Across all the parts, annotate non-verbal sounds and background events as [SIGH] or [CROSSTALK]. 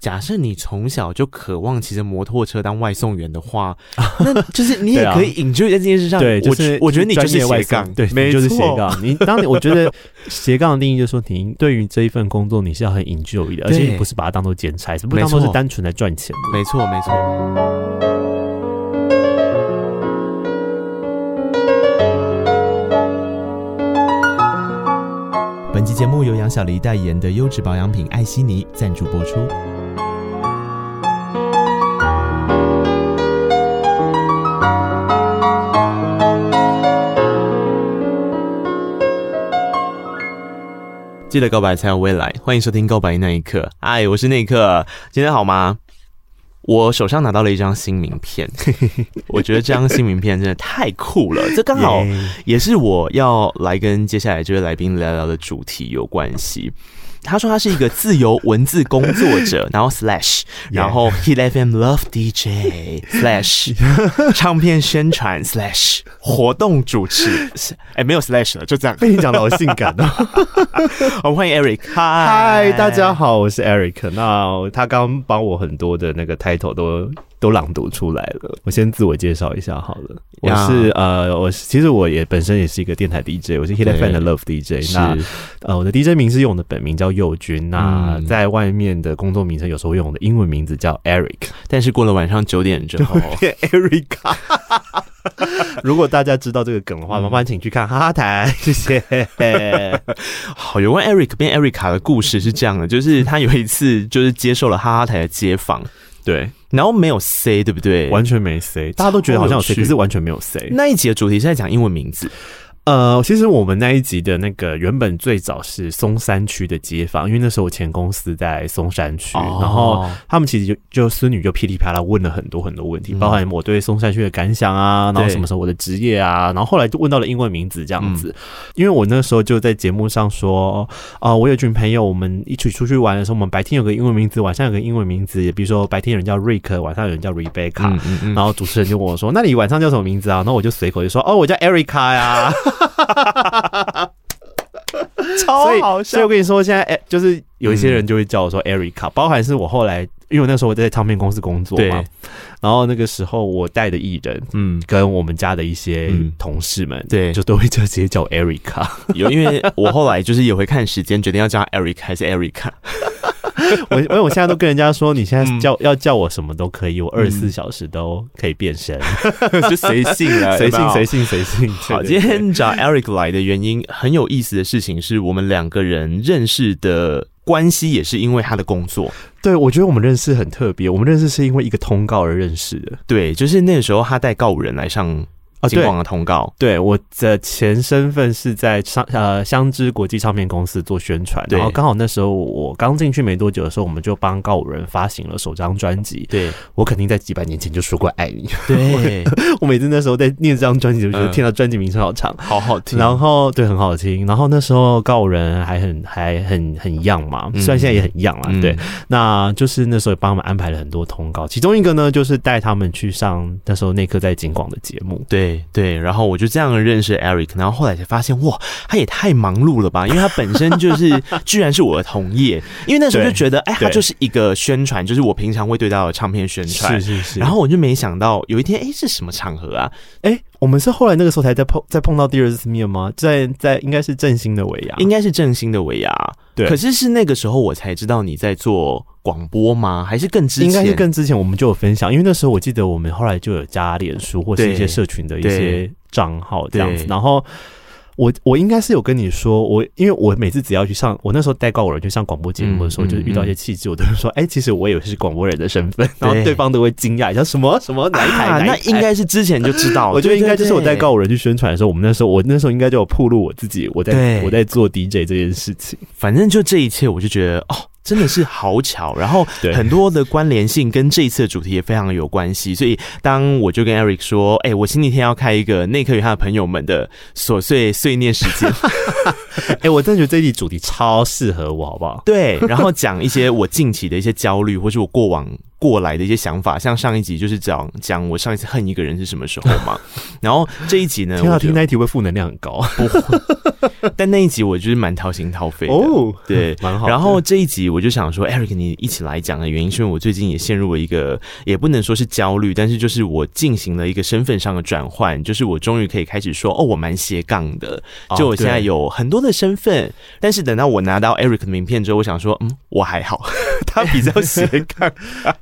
假设你从小就渴望骑着摩托车当外送员的话，[LAUGHS] 那就是你也可以 enjoy 在这件事上。对，就是我觉得你就是斜杠，对，没就是斜杠。你当你我觉得斜杠的定义就是说，你对于这一份工作你是要很 enjoy 的，而且你不是把它当做兼差，是不是当做是单纯来赚钱的。没错，没错。本期节目由杨小黎代言的优质保养品艾希尼赞助播出。记得告白才有未来，欢迎收听《告白那一刻》。嗨，我是那一刻，今天好吗？我手上拿到了一张新名片，[LAUGHS] 我觉得这张新名片真的太酷了。这刚好 [LAUGHS] 也是我要来跟接下来这位来宾聊聊的主题有关系。他说他是一个自由文字工作者，然后 slash，然后 Hit FM Love DJ [LAUGHS] slash 唱片宣传 slash 活动主持，[LAUGHS] 哎、欸，没有 slash 了，就这样。被你讲的好性感哦。[LAUGHS] 我们欢迎 Eric，嗨，大家好，我是 Eric。那他刚帮我很多的那个 title 都。都朗读出来了。我先自我介绍一下好了，我是呃，我其实我也本身也是一个电台 DJ，我是 Hit FM 的 Love DJ。那呃，我的 DJ 名是用我的本名叫佑君，那在外面的工作名称有时候用我的英文名字叫 Eric，但是过了晚上九点之后 [LAUGHS] 变 Erica。如果大家知道这个梗的话，麻烦请去看哈哈台，谢谢。[LAUGHS] 好，有关 Eric 变 Erica 的故事是这样的，就是他有一次就是接受了哈哈台的街访。对，然后没有 say，对不对？完全没 say，大家都觉得好像有 say，可是完全没有 say。那一集的主题是在讲英文名字。呃，其实我们那一集的那个原本最早是松山区的街坊，因为那时候我前公司在松山区，哦、然后他们其实就就孙女就噼里啪啦问了很多很多问题，嗯、包含我对松山区的感想啊，然后什么时候我的职业啊，然后后来就问到了英文名字这样子。嗯、因为我那时候就在节目上说，啊、呃，我有群朋友，我们一起出去玩的时候，我们白天有个英文名字，晚上有个英文名字，比如说白天有人叫瑞克，晚上有人叫 Rebecca，然后主持人就问我说，那你晚上叫什么名字啊？然后我就随口就说，哦，我叫 Erica 呀。[LAUGHS] 超好笑！所以我跟你说，现在哎，就是有一些人就会叫我说 Erica，包含是我后来，因为我那时候我在唱片公司工作嘛，然后那个时候我带的艺人，嗯，跟我们家的一些同事们，对，就都会就直接叫 Erica。[LAUGHS] 有，因为我后来就是也会看时间，决定要叫 Eric 还是 Erica。[LAUGHS] 我因为我现在都跟人家说，你现在叫要叫我什么都可以，我二十四小时都可以变身，[LAUGHS] 就随性了，随性随性随性。好，今天找 Eric 来的原因很有意思的事情是我们两个人认识的关系，也是因为他的工作。对，我觉得我们认识很特别，我们认识是因为一个通告而认识的。对，就是那个时候他带告五人来上。啊，金广的通告，对，我的前身份是在商呃香知国际唱片公司做宣传，然后刚好那时候我刚进去没多久的时候，我们就帮告五人发行了首张专辑。对，我肯定在几百年前就说过爱你。对，[LAUGHS] 我每次那时候在念这张专辑，就觉得听到专辑名称好长，好好听。然后对，很好听。然后那时候告五人还很还很很 young 嘛，虽然现在也很 young 啦。对，那就是那时候帮他们安排了很多通告，其中一个呢就是带他们去上那时候那刻在金广的节目。对对，然后。我就这样认识 Eric，然后后来才发现，哇，他也太忙碌了吧！因为他本身就是，居然是我的同业。因为那时候就觉得，哎，他就是一个宣传，就是我平常会对到的唱片宣传。是是是。然后我就没想到有一天，哎，是什么场合啊？哎，我们是后来那个时候才在碰，再碰到第二次面吗？在在应该是振兴的尾牙，应该是振兴的尾牙。对。可是是那个时候我才知道你在做广播吗？还是更之前？应该是更之前，我们就有分享。因为那时候我记得我们后来就有加脸书或是一些社群的一些。账号这样子，然后我我应该是有跟你说，我因为我每次只要去上，我那时候带告五人去上广播节目的时候，就是遇到一些气质，我都会说，哎，其实我也是广播人的身份，[LAUGHS] 然后对。方都会惊讶一下，什么什么哪一台？那应该是之前就知道，[LAUGHS] 我觉得应该就是我带告五人去宣传的时候，我们那时候我那时候应该就有铺露我自己，我在我在做 DJ 这件事情，反正就这一切，我就觉得哦。真的是好巧，然后很多的关联性跟这一次的主题也非常有关系，所以当我就跟 Eric 说：“哎、欸，我星期天要开一个内科与他的朋友们的琐碎碎念时间。[LAUGHS] ”哎，我真的觉得这一集主题超适合我，好不好？对，然后讲一些我近期的一些焦虑，或是我过往过来的一些想法，像上一集就是讲讲我上一次恨一个人是什么时候嘛，[LAUGHS] 然后这一集呢，听到听那一集会负能量很高，不会，[LAUGHS] 但那一集我就是蛮掏心掏肺的。哦，对，[LAUGHS] 蛮好。然后这一集我就想说，Eric 你一起来讲的原因，是因为我最近也陷入了一个，也不能说是焦虑，但是就是我进行了一个身份上的转换，就是我终于可以开始说，哦，我蛮斜杠的，就我现在有很多的身份，哦、但是等到我拿到 Eric 的名片之后，我想说，嗯，我还好，他比较斜杠。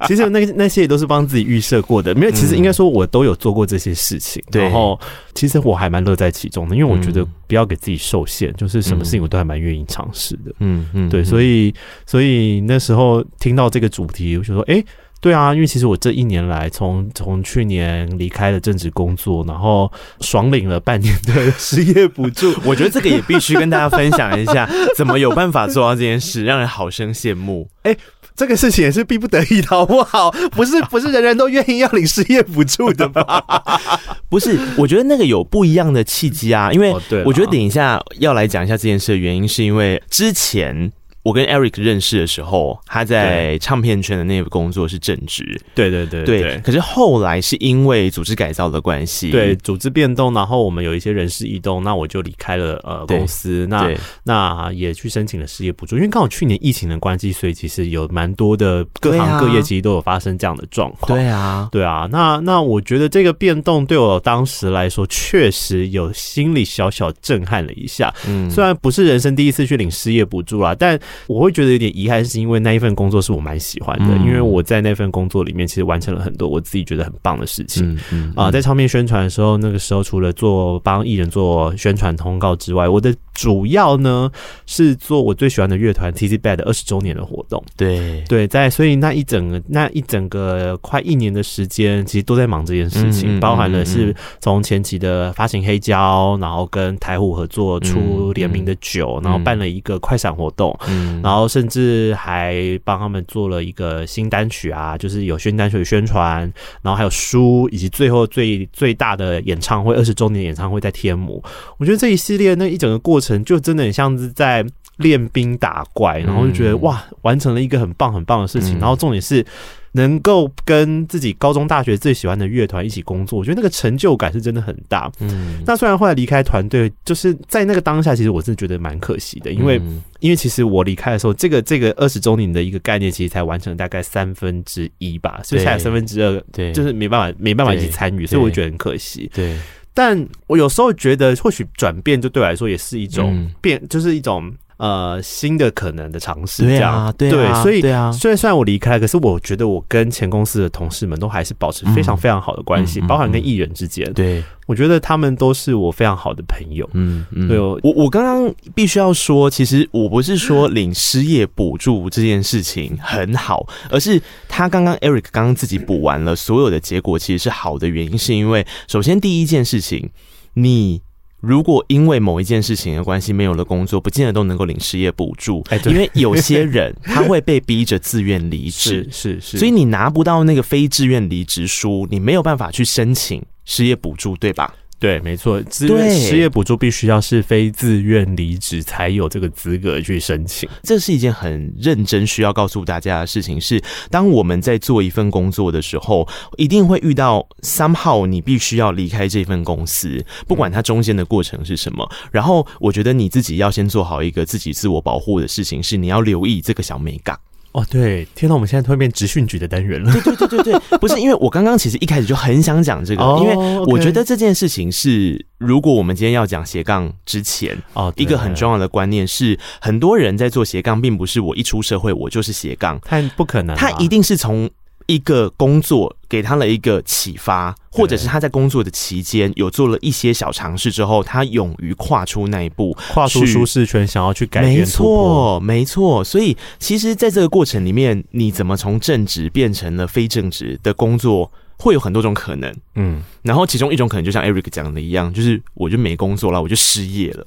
其实那那些也都是帮自己预设过的，没有。其实应该说，我都有做过这些事情。嗯、然后，其实我还蛮乐在其中的，因为我觉得不要给自己受限，嗯、就是什么事情我都还蛮愿意尝试的。嗯嗯，对。所以，所以那时候听到这个主题，我就说，哎、欸，对啊，因为其实我这一年来，从从去年离开了正职工作，然后爽领了半年的失业补助，[LAUGHS] 我觉得这个也必须跟大家分享一下，怎么有办法做到这件事，让人好生羡慕。哎、欸。这个事情也是逼不得已的，好不好？不是 [LAUGHS] 不是人人都愿意要领失业补助的吧？[LAUGHS] 不是，我觉得那个有不一样的契机啊，因为我觉得等一下要来讲一下这件事的原因，是因为之前。我跟 Eric 认识的时候，他在唱片圈的那个工作是正职，对对对对，对。可是后来是因为组织改造的关系，对组织变动，然后我们有一些人事异动，那我就离开了呃公司，那那也去申请了失业补助，因为刚好去年疫情的关系，所以其实有蛮多的各行各业其实都有发生这样的状况。对啊，对啊。那那我觉得这个变动对我当时来说，确实有心里小小震撼了一下。嗯，虽然不是人生第一次去领失业补助啦，但我会觉得有点遗憾，是因为那一份工作是我蛮喜欢的，嗯、因为我在那份工作里面其实完成了很多我自己觉得很棒的事情。啊、在唱片宣传的时候，那个时候除了做帮艺人做宣传通告之外，我的主要呢是做我最喜欢的乐团 Tizzy Bad 二十周年的活动。对对，在所以那一整个那一整个快一年的时间，其实都在忙这件事情，嗯、包含了是从前期的发行黑胶，然后跟台虎合作出联名的酒，嗯、然后办了一个快闪活动，嗯、然后。甚至还帮他们做了一个新单曲啊，就是有新单曲的宣传，然后还有书，以及最后最最大的演唱会，二十周年演唱会在天母。我觉得这一系列那一整个过程，就真的很像是在练兵打怪，然后就觉得哇，完成了一个很棒很棒的事情。然后重点是。能够跟自己高中、大学最喜欢的乐团一起工作，我觉得那个成就感是真的很大。嗯，那虽然后来离开团队，就是在那个当下，其实我是觉得蛮可惜的，因为、嗯、因为其实我离开的时候，这个这个二十周年的一个概念，其实才完成大概三分之一吧，所以才有三分之二，对，就是没办法没办法一起参与，所以我觉得很可惜。对，但我有时候觉得，或许转变就对我来说也是一种变，嗯、就是一种。呃，新的可能的尝试，这样。对，对，所以，对啊，虽然虽然我离开，可是我觉得我跟前公司的同事们都还是保持非常非常好的关系，包含跟艺人之间，对，我觉得他们都是我非常好的朋友。嗯嗯，对，我我刚刚必须要说，其实我不是说领失业补助这件事情很好，而是他刚刚 Eric 刚刚自己补完了所有的结果，其实是好的原因，是因为首先第一件事情，你。如果因为某一件事情的关系没有了工作，不见得都能够领失业补助。哎，因为有些人他会被逼着自愿离职，[LAUGHS] 是是是，所以你拿不到那个非自愿离职书，你没有办法去申请失业补助，对吧？对，没错，自愿失业补助必须要是非自愿离职才有这个资格去申请。这是一件很认真需要告诉大家的事情是，当我们在做一份工作的时候，一定会遇到 somehow 你必须要离开这份公司，不管它中间的过程是什么。然后，我觉得你自己要先做好一个自己自我保护的事情，是你要留意这个小美感。哦，对，天哪，我们现在突然变直训局的单元了。对对对对对，不是因为我刚刚其实一开始就很想讲这个，哦、因为我觉得这件事情是，如果我们今天要讲斜杠之前，哦，一个很重要的观念是，很多人在做斜杠，并不是我一出社会我就是斜杠，他不可能，他一定是从。一个工作给他了一个启发，或者是他在工作的期间有做了一些小尝试之后，他勇于跨出那一步，跨出舒适圈，想要去改变。没错，没错。所以，其实，在这个过程里面，你怎么从正职变成了非正职的工作，会有很多种可能。嗯，然后其中一种可能，就像 Eric 讲的一样，就是我就没工作了，我就失业了。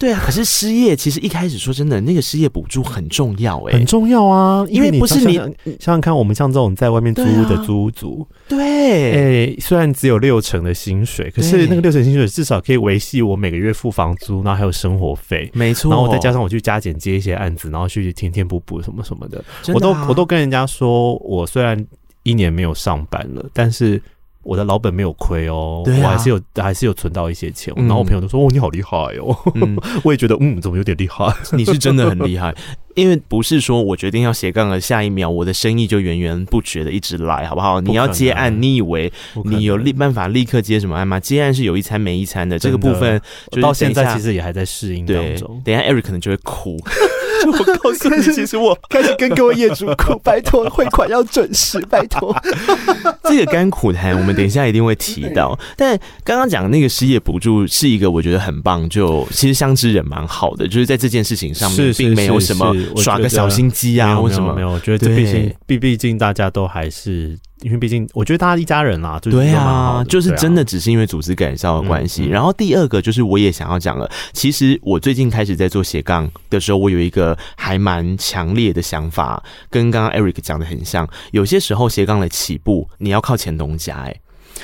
对啊，可是失业其实一开始说真的，那个失业补助很重要哎、欸，很重要啊，因为，不是你想想看，我们像这种在外面租屋的租屋族，对，哎、欸，虽然只有六成的薪水，可是那个六成薪水至少可以维系我每个月付房租，然后还有生活费，没错，然后再加上我去加减接一些案子，然后去填填补补什么什么的，的啊、我都我都跟人家说，我虽然一年没有上班了，但是。我的老本没有亏哦，我还是有还是有存到一些钱。嗯、然后我朋友都说：“哦，你好厉害哦！”嗯、[LAUGHS] 我也觉得，嗯，怎么有点厉害？[LAUGHS] 你是真的很厉害，因为不是说我决定要斜杠了，下一秒我的生意就源源不绝的一直来，好不好？不你要接案，你以为你有立办法立刻接什么案吗？接案是有一餐没一餐的，这个部分就到现在其实也还在适应当中。等一下，Eric 可能就会哭。就我告诉你，其实我开始跟各位业主哭，[LAUGHS] 拜托汇款要准时，拜托。[LAUGHS] 这个甘苦谈，我们等一下一定会提到。但刚刚讲的那个失业补助是一个我觉得很棒，就其实相知人蛮好的，就是在这件事情上面并没有什么耍个小心机啊，或什么没有。我觉得这毕竟毕毕竟大家都还是。因为毕竟，我觉得大家一家人啦，就是对啊，就是真的只是因为组织改造的关系。然后第二个就是，我也想要讲了，其实我最近开始在做斜杠的时候，我有一个还蛮强烈的想法，跟刚刚 Eric 讲的很像。有些时候斜杠的起步，你要靠前东家，哎，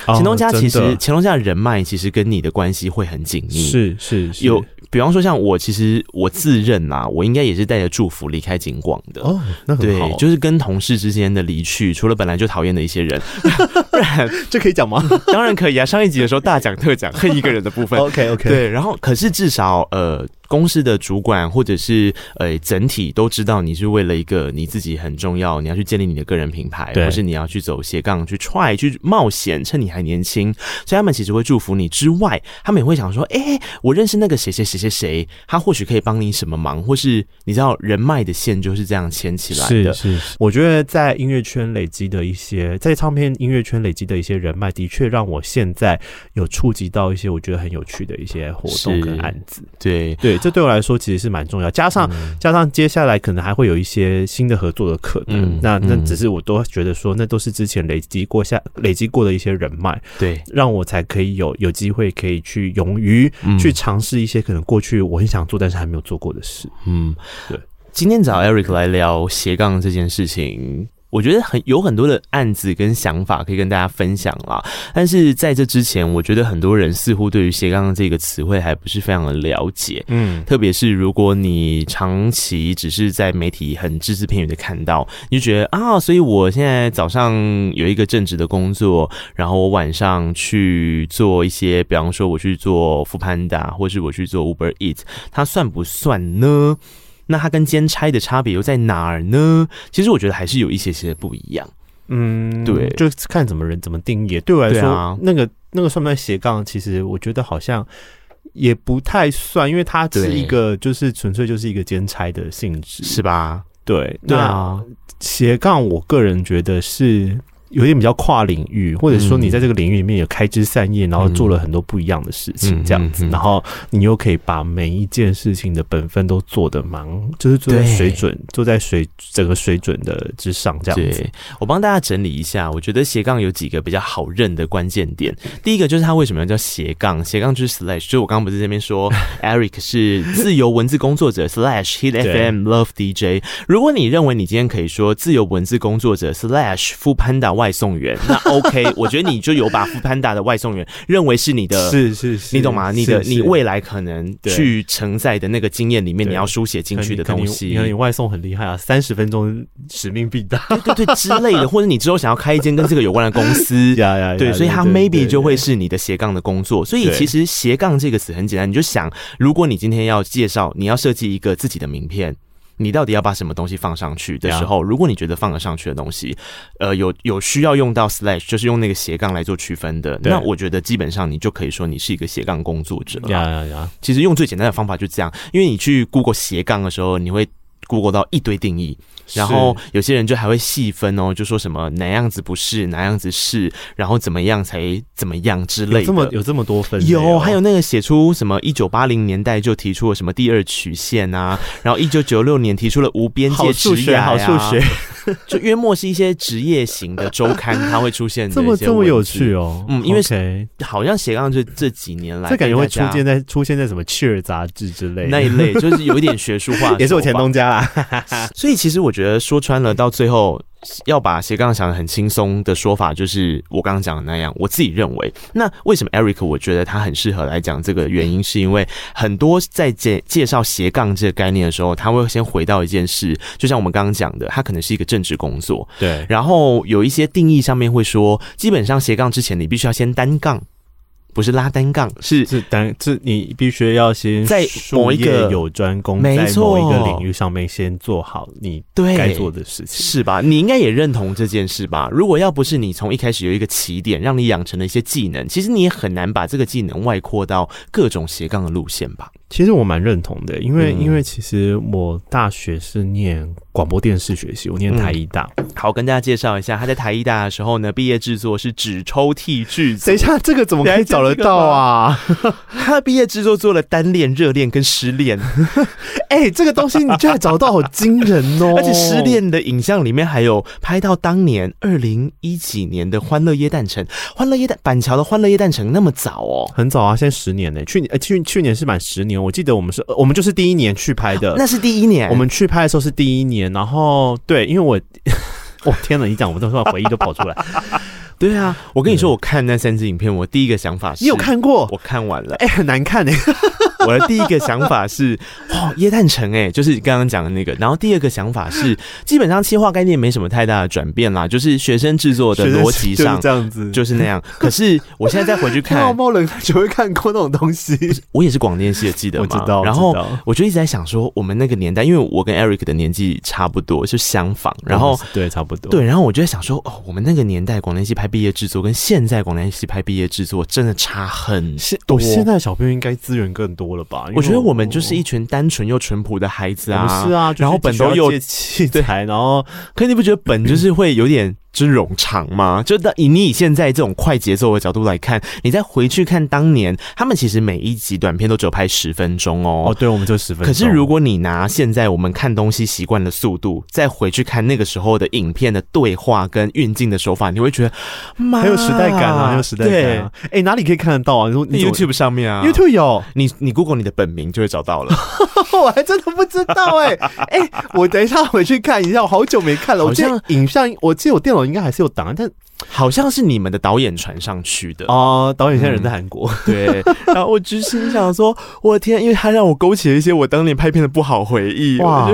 前东家其实前东家的人脉其实跟你的关系会很紧密，是是有。比方说，像我，其实我自认啦，我应该也是带着祝福离开景广的哦。那很好，对，就是跟同事之间的离去，除了本来就讨厌的一些人，[LAUGHS] 不然这可以讲吗？[LAUGHS] 当然可以啊。上一集的时候大讲特讲恨一个人的部分，OK OK。对，然后可是至少呃。公司的主管或者是呃整体都知道你是为了一个你自己很重要，你要去建立你的个人品牌，或是你要去走斜杠去 try 去冒险，趁你还年轻，所以他们其实会祝福你之外，他们也会想说，哎、欸，我认识那个谁谁谁谁谁，他或许可以帮你什么忙，或是你知道人脉的线就是这样牵起来的。是是，我觉得在音乐圈累积的一些，在唱片音乐圈累积的一些人脉，的确让我现在有触及到一些我觉得很有趣的一些活动跟案子。对对。这对我来说其实是蛮重要，加上、嗯、加上接下来可能还会有一些新的合作的可能。嗯、那那只是我都觉得说，那都是之前累积过下累积过的一些人脉，对，让我才可以有有机会可以去勇于去尝试一些可能过去我很想做但是还没有做过的事。嗯，对。今天找 Eric 来聊斜杠这件事情。我觉得很有很多的案子跟想法可以跟大家分享啦，但是在这之前，我觉得很多人似乎对于斜杠这个词汇还不是非常的了解，嗯，特别是如果你长期只是在媒体很只字片语的看到，你就觉得啊，所以我现在早上有一个正职的工作，然后我晚上去做一些，比方说我去做 foodpanda，或是我去做 Uber Eats，它算不算呢？那它跟兼差的差别又在哪儿呢？其实我觉得还是有一些些不一样。嗯，对，就看怎么人怎么定义。对我来说，啊、那个那个算不算斜杠？其实我觉得好像也不太算，因为它是一个就是纯粹就是一个兼差的性质，是吧？对，对啊。斜杠，我个人觉得是。有点比较跨领域，或者说你在这个领域里面有开枝散叶，然后做了很多不一样的事情，这样子，然后你又可以把每一件事情的本分都做得蛮，就是做在水准，做在水整个水准的之上，这样子。我帮大家整理一下，我觉得斜杠有几个比较好认的关键点。第一个就是它为什么要叫斜杠？斜杠就是 slash，就我刚刚不是这边说，Eric 是自由文字工作者 slash [LAUGHS] hit FM love DJ。如果你认为你今天可以说自由文字工作者 slash foodpanda 外送员，那 OK，[LAUGHS] 我觉得你就有把 foodpanda 的外送员认为是你的，是是是，你懂吗？你的你未来可能去承载的那个经验里面，你要书写进去的东西。你看你外送很厉害啊，三十分钟使命必达，对 [LAUGHS] 对对之类的，[LAUGHS] 或者你之后想要开一间跟这个有关的公司，对，所以它 maybe 就会是你的斜杠的工作。所以其实斜杠这个词很简单，你就想，如果你今天要介绍，你要设计一个自己的名片。你到底要把什么东西放上去的时候，如果你觉得放得上去的东西，呃，有有需要用到 slash，就是用那个斜杠来做区分的，那我觉得基本上你就可以说你是一个斜杠工作者了。呀呀呀！其实用最简单的方法就这样，因为你去 Google 斜杠的时候，你会 Google 到一堆定义。然后有些人就还会细分哦，就说什么哪样子不是，哪样子是，然后怎么样才怎么样之类的。这么有这么多分？有，还有那个写出什么一九八零年代就提出了什么第二曲线啊，然后一九九六年提出了无边界职业啊。好数学，好数学。就约莫是一些职业型的周刊，它会出现这么这么有趣哦。嗯，因为好像斜杠这这几年来，这感觉会出现在出现在什么《Cheer》杂志之类那一类，就是有一点学术化，[LAUGHS] 也是我前东家啦。[LAUGHS] 所以其实我觉得说穿了，到最后。要把斜杠想得很轻松的说法，就是我刚刚讲的那样。我自己认为，那为什么 Eric 我觉得他很适合来讲这个原因，是因为很多在介介绍斜杠这个概念的时候，他会先回到一件事，就像我们刚刚讲的，他可能是一个政治工作，对。然后有一些定义上面会说，基本上斜杠之前你必须要先单杠。不是拉单杠，是是单，是你必须要先在某一个有专攻，没错，在某一个领域上面先做好你对该做的事情，是吧？你应该也认同这件事吧？如果要不是你从一开始有一个起点，让你养成了一些技能，其实你也很难把这个技能外扩到各种斜杠的路线吧？其实我蛮认同的，因为、嗯、因为其实我大学是念广播电视学习，我念台艺大。嗯、好，跟大家介绍一下，他在台艺大的时候呢，毕业制作是纸抽屉剧。等一下，这个怎么可以找得到啊？他毕业制作做了单恋、热恋跟失恋。[LAUGHS] 哎、欸，这个东西你居然找到，好惊人哦！而且失恋的影像里面还有拍到当年二零一几年的《欢乐耶诞城》，《欢乐耶诞板桥的欢乐耶诞城》那么早哦，很早啊，现在十年呢。去年呃去去年是满十年。我记得我们是，我们就是第一年去拍的，那是第一年。我们去拍的时候是第一年，然后对，因为我，[LAUGHS] 我、哦、天哪，你讲，我都说回忆都跑出来。对啊，我跟你说，我看那三支影片，我第一个想法是，你有看过？我看完了，哎、欸，很难看哎。[LAUGHS] 我的第一个想法是，哇，耶诞城哎，就是刚刚讲的那个。然后第二个想法是，[GASPS] 基本上企划概念没什么太大的转变啦，就是学生制作的逻辑上这样子，就是那样。可是我现在再回去看，[LAUGHS] 冒冒冷就会看过那种东西。我也是广电系的，记得吗？我知道。然后我就一直在想说，我们那个年代，因为我跟 Eric 的年纪差不多，就相仿。然后对，差不多。对，然后我就在想说，哦，我们那个年代广电系拍毕业制作，跟现在广电系拍毕业制作真的差很多。现在小朋友应该资源更多了吧？我觉得我。我们就是一群单纯又淳朴的孩子啊，是啊，然后本都有器材，[LAUGHS] 然后，可你不觉得本就是会有点。是冗长吗？就以你以现在这种快节奏的角度来看，你再回去看当年，他们其实每一集短片都只有拍十分钟哦。哦，对，我们就十分钟。可是如果你拿现在我们看东西习惯的速度，再回去看那个时候的影片的对话跟运镜的手法，你会觉得很有时代感啊，很有时代感啊。哎、欸，哪里可以看得到啊？你说 YouTube 上面啊，YouTube 有，你你 Google 你的本名就会找到了。[LAUGHS] 我还真的不知道哎、欸，哎、欸，我等一下回去看一下，我好久没看了。我记得影像，我记得我电脑应该还是有档案，但。好像是你们的导演传上去的哦，导演现在人在韩国，嗯，对。[LAUGHS] 然后我就心想说，我的天，因为他让我勾起了一些我当年拍片的不好回忆。哇，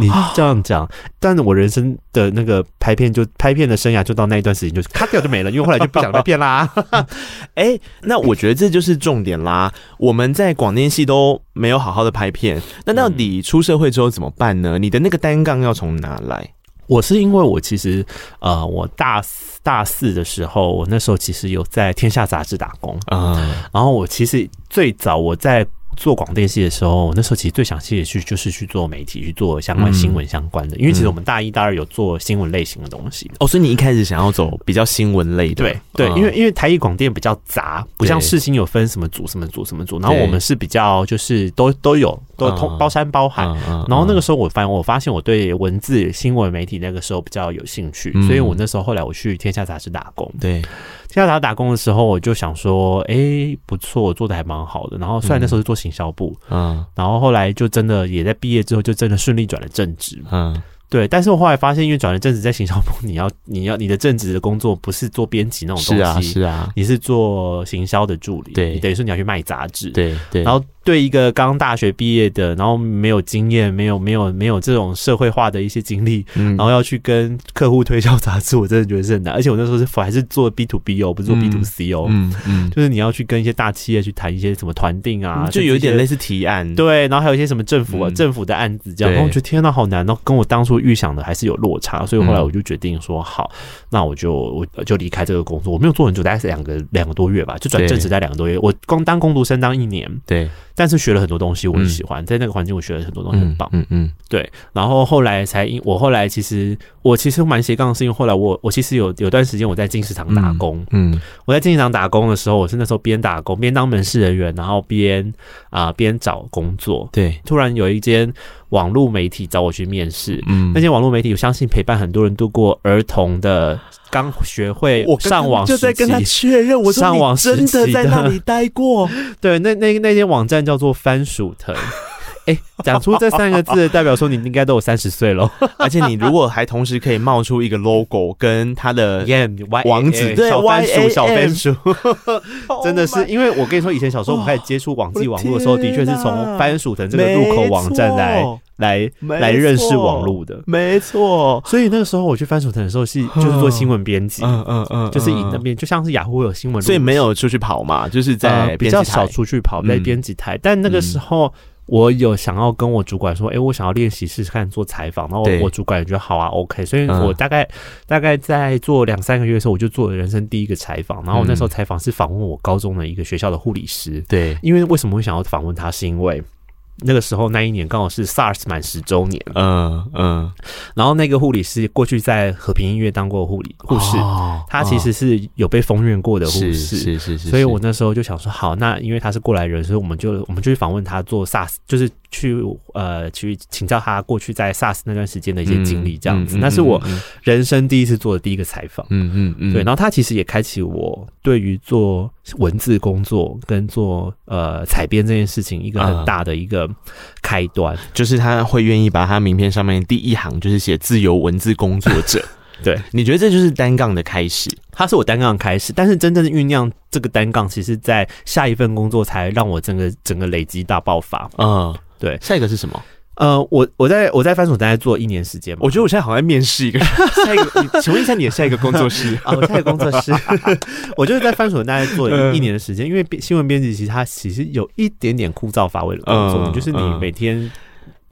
你这样讲，但是我人生的那个拍片就拍片的生涯就到那一段时间就咔掉就没了，因为后来就不想拍片啦。[LAUGHS] 哎，那我觉得这就是重点啦。我们在广电系都没有好好的拍片，那到底出社会之后怎么办呢？你的那个单杠要从哪来？我是因为我其实呃，我大四大四的时候，我那时候其实有在《天下杂志》打工啊，嗯，然后我其实最早我在。做广电系的时候，那时候其实最想去的去就是去做媒体，去做相关新闻相关的。因为其实我们大一、大二有做新闻类型的东西。哦，所以你一开始想要走比较新闻类的？对对，因为因为台艺广电比较杂，不像世新有分什么组、什么组、什么组。然后我们是比较就是都都有，都通包山包海。然后那个时候我发现，我发现我对文字新闻媒体那个时候比较有兴趣，所以我那时候后来我去天下杂志打工。对。在他打工的时候，我就想说，哎、欸，不错，做的还蛮好的。然后虽然那时候是做行销部，嗯，然后后来就真的也在毕业之后，就真的顺利转了正职，嗯。对，但是我后来发现，因为转了正职在行销部，你要 [LAUGHS] 你要你的正职的工作不是做编辑那种东西，是啊，是啊，你是做行销的助理，对，等于说你要去卖杂志，对对。然后对一个刚大学毕业的，然后没有经验，没有没有没有这种社会化的一些经历，嗯，然后要去跟客户推销杂志，[LAUGHS] 我真的觉得是很难。而且我那时候是还是做 B to B 哦，不是做 B to C 哦，嗯嗯，就是你要去跟一些大企业去谈一些什么团定啊，就有一点类似提案，对，然后还有一些什么政府啊，政府的案子这样，然后我觉得天哪，好难哦，跟我当初预想的还是有。落差，所以后来我就决定说好，那我就我就离开这个工作。我没有做很久，大概是两个两个多月吧，就转正职在两个多月。我光当工读生当一年，对，但是学了很多东西，我很喜欢，在那个环境我学了很多东西，很棒。嗯嗯，对。然后后来才因我后来其实我其实蛮斜杠，是因为后来我我其实有有段时间我在金石堂打工。嗯，我在金石堂打工的时候，我是那时候边打工边当门市人员，然后边啊边找工作。对，突然有一间。网络媒体找我去面试。嗯，那间网络媒体，我相信陪伴很多人度过儿童的刚学会上网，就在跟他确认，我上网真的在那里 [LAUGHS] 待过。对，那那那间网站叫做番薯藤。哎，讲出这三个字，代表说你应该都有三十岁了。[LAUGHS] 而且你如果还同时可以冒出一个 logo 跟他的 [LAUGHS] 网址，对，小番薯，小番薯，真的是，因为我跟你说，以前小时候我们开始接触网际网络的时候，的确是从番薯藤这个入口网站来来来认识网络的，没错。所以那个时候我去番薯藤的时候，是就是做新闻编辑，嗯嗯嗯，就是以那边就像是雅虎有新闻，所以没有出去跑嘛，就是在比较少出去跑，在编辑台，但那个时候。我有想要跟我主管说，哎、欸，我想要练习试试看做采访，然后我主管也觉得好啊，OK，所以我大概、嗯、大概在做两三个月的时候，我就做了人生第一个采访，然后我那时候采访是访问我高中的一个学校的护理师，对，因为为什么会想要访问他，是因为。那个时候那一年刚好是 SARS 满十周年，嗯嗯，然后那个护理师过去在和平医院当过护理护士，哦、他其实是有被封院过的护士，是是是是，所以我那时候就想说，好，那因为他是过来人，所以我们就我们就去访问他做 SARS，就是去呃去请教他过去在 SARS 那段时间的一些经历，这样子，那、是我人生第一次做的第一个采访，嗯嗯嗯，对，然后他其实也开启我对于做文字工作跟做呃采编这件事情一个很大的一个开端，就是他会愿意把他名片上面第一行就是写自由文字工作者。[LAUGHS] 对，你觉得这就是单杠的开始？他是我单杠开始，但是真正的酝酿这个单杠，其实在下一份工作才让我整个整个累积大爆发。嗯，对，下一个是什么？呃，我我在我在番薯大概做一年时间嘛，我觉得我现在好像在面试一个人 [LAUGHS] 下一个，请问一下你的下一个工作室啊？我 [LAUGHS] 下一个工作室，[LAUGHS] 我就是在番薯大概做一一年的时间，因为新闻编辑其实它其实有一点点枯燥乏味的工作，就是你每天。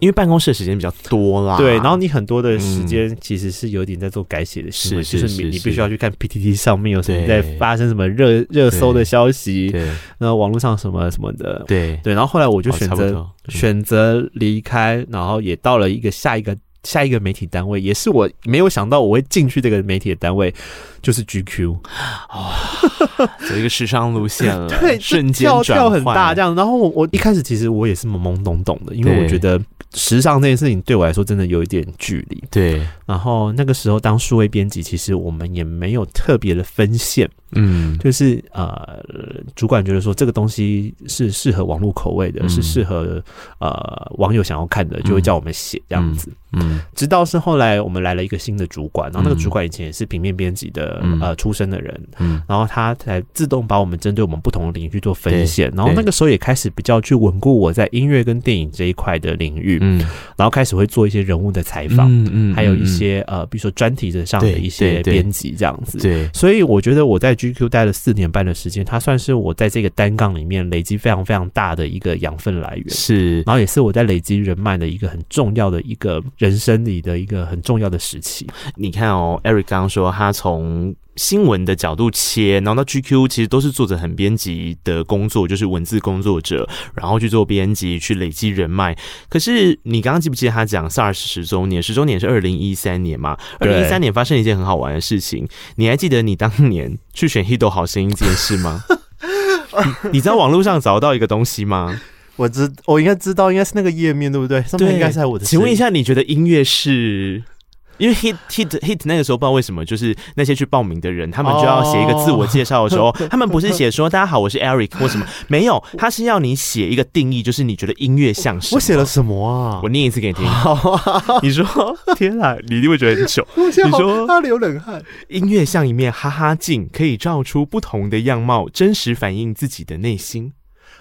因为办公室的时间比较多啦，对，然后你很多的时间其实是有点在做改写的事，就是你你必须要去看 PTT 上面有什么在发生什么热热搜的消息，对，然后网络上什么什么的，对。对，然后后来我就选择选择离开，然后也到了一个下一个下一个媒体单位，也是我没有想到我会进去这个媒体的单位，就是 GQ，走一个时尚路线了，[LAUGHS] 对，瞬间跳跳很大这样，然后我我一开始其实我也是懵懵懂懂的，因为我觉得。时尚这件事情对我来说真的有一点距离，对。然后那个时候当数位编辑，其实我们也没有特别的分线。嗯，就是呃，主管觉得说这个东西是适合网络口味的，嗯、是适合呃网友想要看的，就会叫我们写这样子。嗯，嗯。直到是后来我们来了一个新的主管，然后那个主管以前也是平面编辑的、嗯、呃出身的人，嗯，然后他才自动把我们针对我们不同的领域去做分线，然后那个时候也开始比较去稳固我在音乐跟电影这一块的领域，嗯，然后开始会做一些人物的采访，嗯嗯，还有一些呃比如说专题的上的一些编辑这样子，对。所以我觉得我在。GQ 待了四年半的时间，它算是我在这个单杠里面累积非常非常大的一个养分来源，是，然后也是我在累积人脉的一个很重要的一个人生里的一个很重要的时期。你看哦，Eric 刚刚说他从。新闻的角度切，然后到 GQ 其实都是做着很编辑的工作，就是文字工作者，然后去做编辑，去累积人脉。可是你刚刚记不记得他讲 SARS 十周年？十周年是二零一三年嘛？二零一三年发生一件很好玩的事情，你还记得你当年去选《HITO 好声音》这件事吗？[LAUGHS] 你你知道网络上找到一个东西吗？我知我应该知道，应该是那个页面对不对？上面应该是在我的。请问一下，你觉得音乐是？因为 hit hit hit 那个时候不知道为什么，就是那些去报名的人，他们就要写一个自我介绍的时候，哦、他们不是写说大家好，我是 Eric 或什么，没有，[LAUGHS] 他是要你写一个定义，就是你觉得音乐像什么？我写了什么啊？我念一次给你听。好啊，你说，[LAUGHS] 天啊，你一定会觉得很糗。[LAUGHS] 你说他流冷汗。音乐像一面哈哈镜，可以照出不同的样貌，真实反映自己的内心。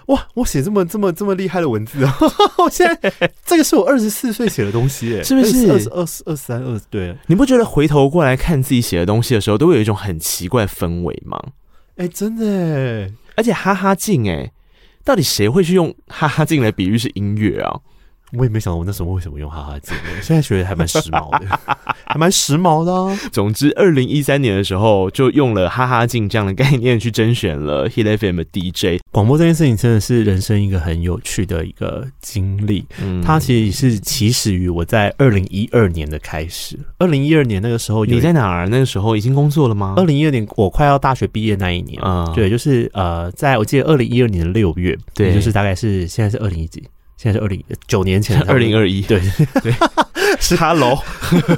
哇！我写这么这么这么厉害的文字啊！[LAUGHS] 我现在这个是我二十四岁写的东西，哎，是不是？二十二、二三、二对，你不觉得回头过来看自己写的东西的时候，都会有一种很奇怪的氛围吗？哎，真的，而且哈哈镜，哎，到底谁会去用哈哈镜来比喻是音乐啊？我也没想到我那时候为什么用哈哈镜，现在觉得还蛮时髦的，[LAUGHS] 还蛮时髦的啊。总之，二零一三年的时候就用了哈哈镜这样的概念去甄选了 Hit FM 的 DJ。广播这件事情真的是人生一个很有趣的一个经历。嗯，它其实是起始于我在二零一二年的开始。二零一二年那个时候，你在哪儿？那个时候已经工作了吗？二零一二年我快要大学毕业那一年啊，对，就是呃，在我记得二零一二年的六月，对，就是大概是现在是二零一几。现在是二零九年前，[LAUGHS] 二零二一，对对，是 Hello，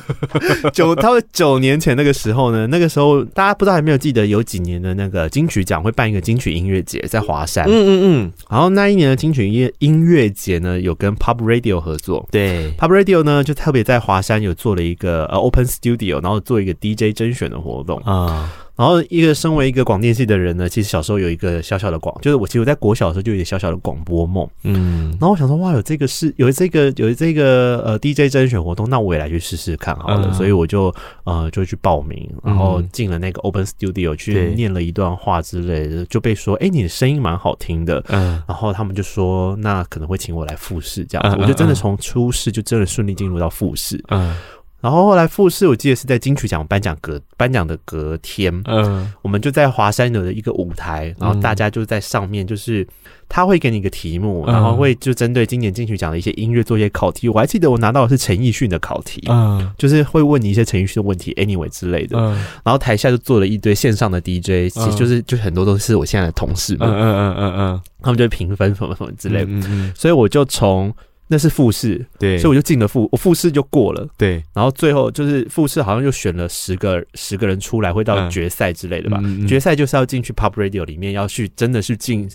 [LAUGHS] 九他们九年前那个时候呢，那个时候大家不知道还没有记得有几年的那个金曲奖会办一个金曲音乐节在华山，嗯嗯嗯，然后那一年的金曲音乐音乐节呢，有跟 Pub Radio 合作，对，Pub Radio 呢就特别在华山有做了一个呃 Open Studio，然后做一个 DJ 甄选的活动。啊。然后，一个身为一个广电系的人呢，其实小时候有一个小小的广，就是我其实我在国小的时候就有一个小小的广播梦，嗯。然后我想说，哇，有这个是有这个有这个呃 DJ 甄选活动，那我也来去试试看好了。嗯、所以我就呃就去报名，然后进了那个 Open Studio 去念了一段话之类的，就被说，哎，你的声音蛮好听的，嗯。然后他们就说，那可能会请我来复试。这样子，我就真的从初试就真的顺利进入到复试，嗯。然后后来复试，我记得是在金曲奖颁奖隔颁奖的隔天，嗯，我们就在华山有的一个舞台，然后大家就在上面，就是他会给你一个题目，然后会就针对今年金曲奖的一些音乐做一些考题。我还记得我拿到的是陈奕迅的考题，嗯，就是会问你一些陈奕迅的问题，anyway 之类的。然后台下就坐了一堆线上的 DJ，其实就是就很多都是我现在的同事们，嗯嗯嗯嗯，他们就会评分什么什么之类的，嗯嗯，所以我就从。那是复试，对，所以我就进了复，我复试就过了，对，然后最后就是复试，好像就选了十个十个人出来，会到决赛之类的吧？决赛就是要进去 Pop Radio 里面，要去真的是进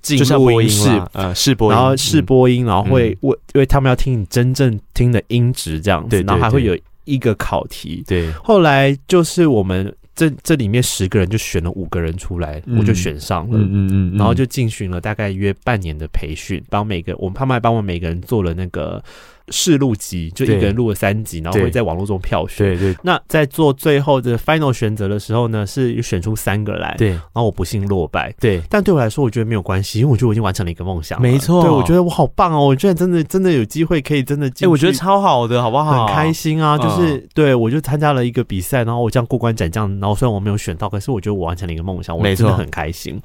进录音室，呃，试播，然后试播音，然后会问，因为他们要听你真正听的音质这样子，然后还会有一个考题，对，后来就是我们。这这里面十个人就选了五个人出来，嗯、我就选上了，然后就进行了大概约半年的培训，帮每个我们他们还帮我们每个人做了那个。试录集就一个人录了三集，然后会在网络中票选。对对。那在做最后的 final 选择的时候呢，是选出三个来。对。然后我不幸落败。对。但对我来说，我觉得没有关系，因为我觉得我已经完成了一个梦想。没错。对，我觉得我好棒哦！我觉得真的真的有机会可以真的进。哎，我觉得超好的，好不好？很开心啊！就是对我就参加了一个比赛，然后我这样过关斩将，然后虽然我没有选到，可是我觉得我完成了一个梦想，我真的很开心。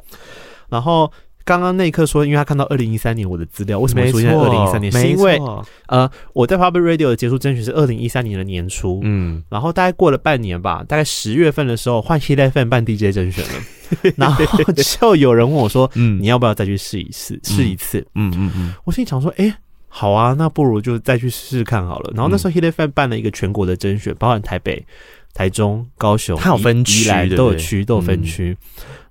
然后。刚刚那一刻说，因为他看到二零一三年我的资料，为什么会出现在二零一三年？是因为呃，我在 Public Radio 的结束甄选是二零一三年的年初，嗯，然后大概过了半年吧，大概十月份的时候换 Hit FM 办 DJ 甄选了，[LAUGHS] 然后就有人问我说，[LAUGHS] 嗯，你要不要再去试一次？试一次？嗯嗯嗯，我心里想说，哎，好啊，那不如就再去试试看好了。然后那时候 Hit FM 办了一个全国的甄选，包含台北、台中、高雄，它有分区，都有区，都有分区。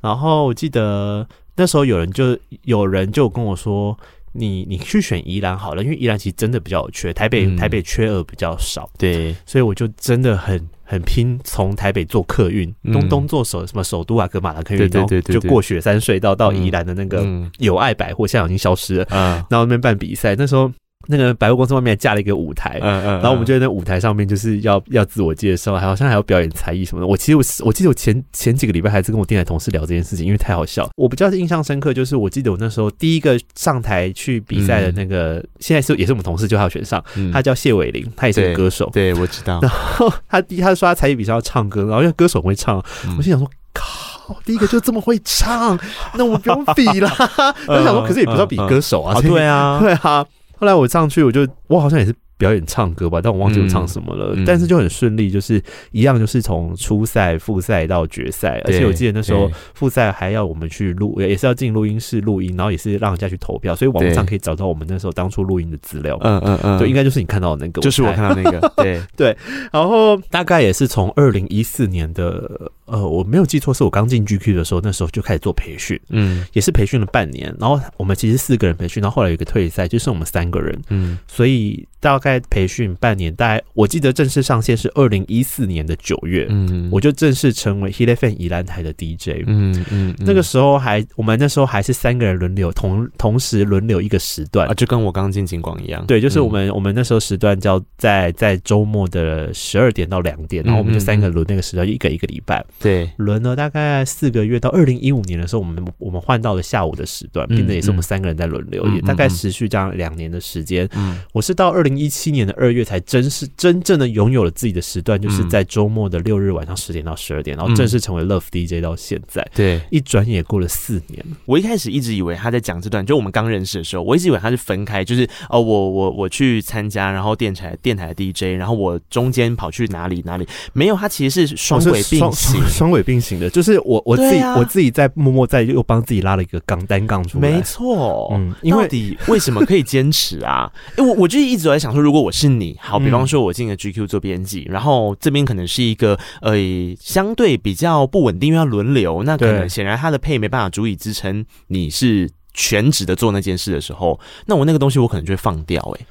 然后我记得。那时候有人就有人就跟我说：“你你去选宜兰好了，因为宜兰其实真的比较有缺，台北、嗯、台北缺额比较少。”对，所以我就真的很很拼，从台北坐客运，嗯、东东坐首什么首都啊，格马拉客运，然后就过雪山隧道到宜兰的那个友爱百货，现在已经消失了。嗯，然后那边办比赛，那时候。那个百货公司外面还架了一个舞台，嗯嗯，然后我们就在那舞台上面就是要要自我介绍，还好像还要表演才艺什么的。我其实我我记得我前前几个礼拜还是跟我电台同事聊这件事情，因为太好笑。我比较印象深刻就是我记得我那时候第一个上台去比赛的那个，现在是也是我们同事，就他有选上，他叫谢伟林，他也是个歌手，对，我知道。[LAUGHS] 然后他第他说他才艺比赛要唱歌，然后因为歌手会唱，我心想说靠，第一个就这么会唱，那我们不用比啦。[LAUGHS] 我想说，可是也不知道比歌手啊，对啊，对啊。[LAUGHS] 后来我上去，我就我好像也是。表演唱歌吧，但我忘记我唱什么了。嗯嗯、但是就很顺利，就是一样，就是从初赛、复赛到决赛。而且我记得那时候复赛还要我们去录，也是要进录音室录音，然后也是让人家去投票。所以网络上可以找到我们那时候当初录音的资料。嗯嗯嗯，对应该就是你看到的那个，就是我看到那个。[LAUGHS] 对对。然后大概也是从二零一四年的呃，我没有记错，是我刚进 GQ 的时候，那时候就开始做培训。嗯，也是培训了半年。然后我们其实四个人培训，然后后来有一个退赛，就剩我们三个人。嗯，所以。大概培训半年，大概我记得正式上线是二零一四年的九月，嗯，我就正式成为 Hit FM 宜兰台的 DJ，嗯嗯，嗯。那个时候还我们那时候还是三个人轮流同同时轮流一个时段。啊，就跟我刚进警广一样，对，就是我们、嗯、我们那时候时段叫在在周末的十二点到两点，然后我们就三个轮那个时段，一个一个礼拜，对，轮了大概四个月，到二零一五年的时候，我们我们换到了下午的时段，变得也是我们三个人在轮流，嗯、也大概持续这样两年的时间，嗯，我是到二零。一七年的二月才真是真正的拥有了自己的时段，就是在周末的六日晚上十点到十二点，然后正式成为 Love DJ 到现在。对，一转眼也过了四年。我一开始一直以为他在讲这段，就我们刚认识的时候，我一直以为他是分开，就是哦，我我我去参加，然后电台电台的 DJ，然后我中间跑去哪里哪里，没有，他其实是双轨并行，双轨并行的，就是我我自己、啊、我自己在默默在又帮自己拉了一个杠单杠出来。没错，嗯，因为到底为什么可以坚持啊？[LAUGHS] 哎，我我就一直在想说，如果我是你，好，比方说我进了 GQ 做编辑，然后这边可能是一个呃相对比较不稳定，因为要轮流，那可能显然他的配没办法足以支撑你是全职的做那件事的时候，那我那个东西我可能就会放掉，哎，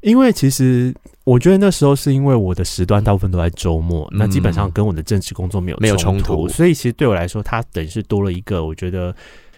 因为其实我觉得那时候是因为我的时段大部分都在周末，那基本上跟我的正式工作没有没有冲突，所以其实对我来说，它等于是多了一个，我觉得。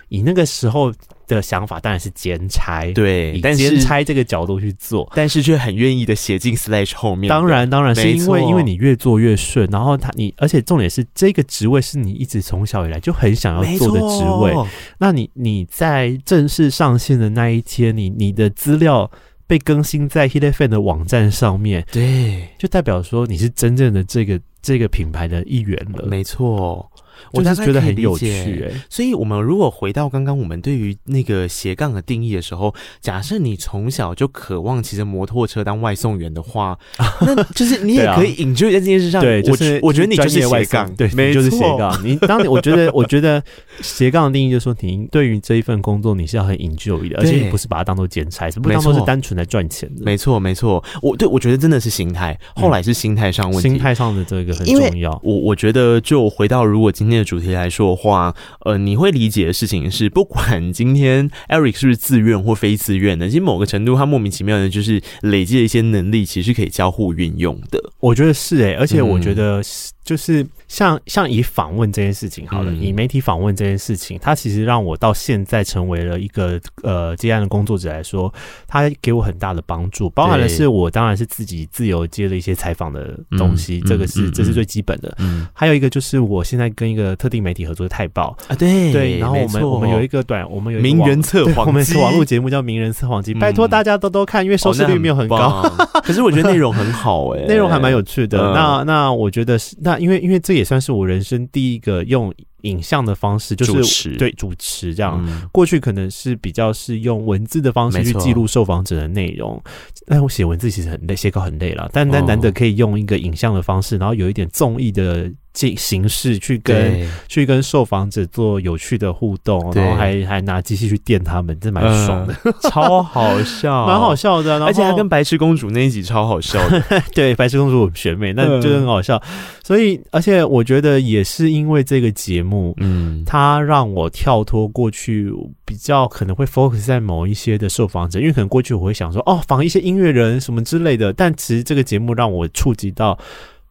以那个时候的想法，当然是兼差，对，以兼差这个角度去做，但是却很愿意的写进 slash 后面。当然，当然是因为因为你越做越顺，然后他你，而且重点是这个职位是你一直从小以来就很想要做的职位。那你你在正式上线的那一天，你你的资料被更新在 Hit FM 的网站上面，对，就代表说你是真正的这个这个品牌的一员了。没错。我就是觉得很有趣哎、欸，所以我们如果回到刚刚我们对于那个斜杠的定义的时候，假设你从小就渴望骑着摩托车当外送员的话，[LAUGHS] 那就是你也可以 enjoy 在这件事上。对，就是我觉得你就是斜杠，对，没错，就是斜杠。你当你我觉得，我觉得斜杠的定义就是说，你对于这一份工作你是要很 enjoy 的，而且你不是把它当做兼差，是不当做是单纯来赚钱的。没错，没错。我对我觉得真的是心态，后来是心态上问题，心态上的这个很重要。我我觉得就回到如果今天的主题来说的话，呃，你会理解的事情是，不管今天 Eric 是不是自愿或非自愿的，其实某个程度他莫名其妙的，就是累积了一些能力，其实可以交互运用的。我觉得是诶、欸，而且我觉得就是。像像以访问这件事情好了，嗯、以媒体访问这件事情，它其实让我到现在成为了一个呃接案的工作者来说，它给我很大的帮助，包含的是我当然是自己自由接了一些采访的东西，嗯、这个是、嗯、这是最基本的。嗯，还有一个就是我现在跟一个特定媒体合作的泰报啊，对对，然后我们我们有一个短，我们有一个名人测谎，我们是网络节目叫名人测谎机，拜托大家多多看，因为收视率没有很高，哦、[LAUGHS] 可是我觉得内容很好 [LAUGHS] 哎、欸，内容还蛮有趣的。嗯、那那我觉得是那因为因为这也算是我人生。第一个用影像的方式，就是主持，对主持这样。嗯、过去可能是比较是用文字的方式去记录受访者的内容，但我写文字其实很累，写稿很累了。但但难得可以用一个影像的方式，然后有一点综艺的。形式去跟去跟受访者做有趣的互动，然后还还拿机器去电他们，这蛮爽的，嗯、[LAUGHS] 超好笑，[LAUGHS] 蛮好笑的。而且还跟白痴公主那一集超好笑的，[LAUGHS] 对，白痴公主学妹，那就很好笑。嗯、所以，而且我觉得也是因为这个节目，嗯，它让我跳脱过去比较可能会 focus 在某一些的受访者，因为可能过去我会想说，哦，访一些音乐人什么之类的，但其实这个节目让我触及到。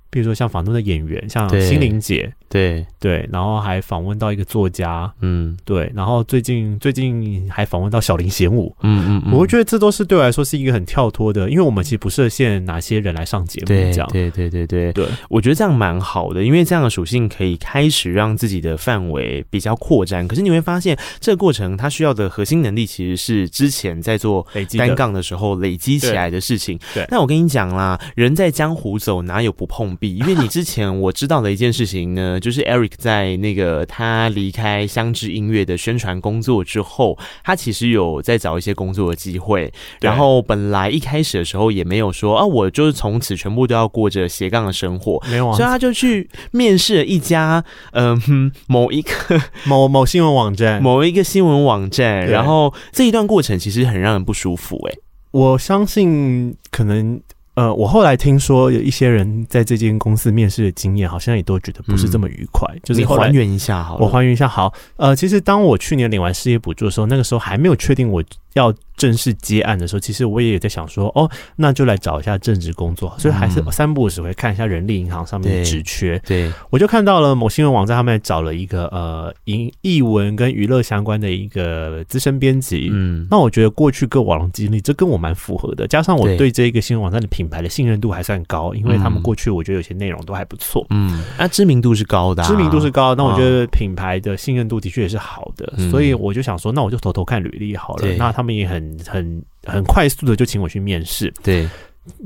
比如说像访问的演员，像心灵姐，对。对，然后还访问到一个作家，嗯，对，然后最近最近还访问到小林贤武，嗯嗯，嗯。我会觉得这都是对我来说是一个很跳脱的，因为我们其实不设限哪些人来上节目，对这样，对对对对。对，我觉得这样蛮好的，因为这样的属性可以开始让自己的范围比较扩展。可是你会发现，这个过程它需要的核心能力其实是之前在做单杠的时候累积起来的事情。对，那我跟你讲啦，人在江湖走，哪有不碰壁？因为你之前我知道的一件事情呢，[LAUGHS] 就是 Eric 在那个他离开相知音乐的宣传工作之后，他其实有在找一些工作的机会。然后本来一开始的时候也没有说啊，我就是从此全部都要过着斜杠的生活，没有，所以他就去面试了一家嗯、呃、某一个 [LAUGHS] 某某新闻网站，某一个新闻网站。然后这一段过程其实很让人不舒服哎、欸，我相信可能。呃，我后来听说有一些人在这间公司面试的经验，好像也都觉得不是这么愉快。嗯、就是你还原一下好，我还原一下好。呃，其实当我去年领完失业补助的时候，那个时候还没有确定我要正式接案的时候，其实我也有在想说，哦，那就来找一下正职工作，所以还是三不五时会看一下人力银行上面的职缺。对，对我就看到了某新闻网站，他们找了一个呃，影译文跟娱乐相关的一个资深编辑。嗯，那我觉得过去各网络经历，这跟我蛮符合的，加上我对。这个新闻网站的品牌的信任度还算高，因为他们过去我觉得有些内容都还不错。嗯，那知名度是高的，啊，知名度是高，那我觉得品牌的信任度的确也是好的，嗯，所以我就想说，那我就偷偷看履历好了。那他们也很。很很很快速的就请我去面试，对，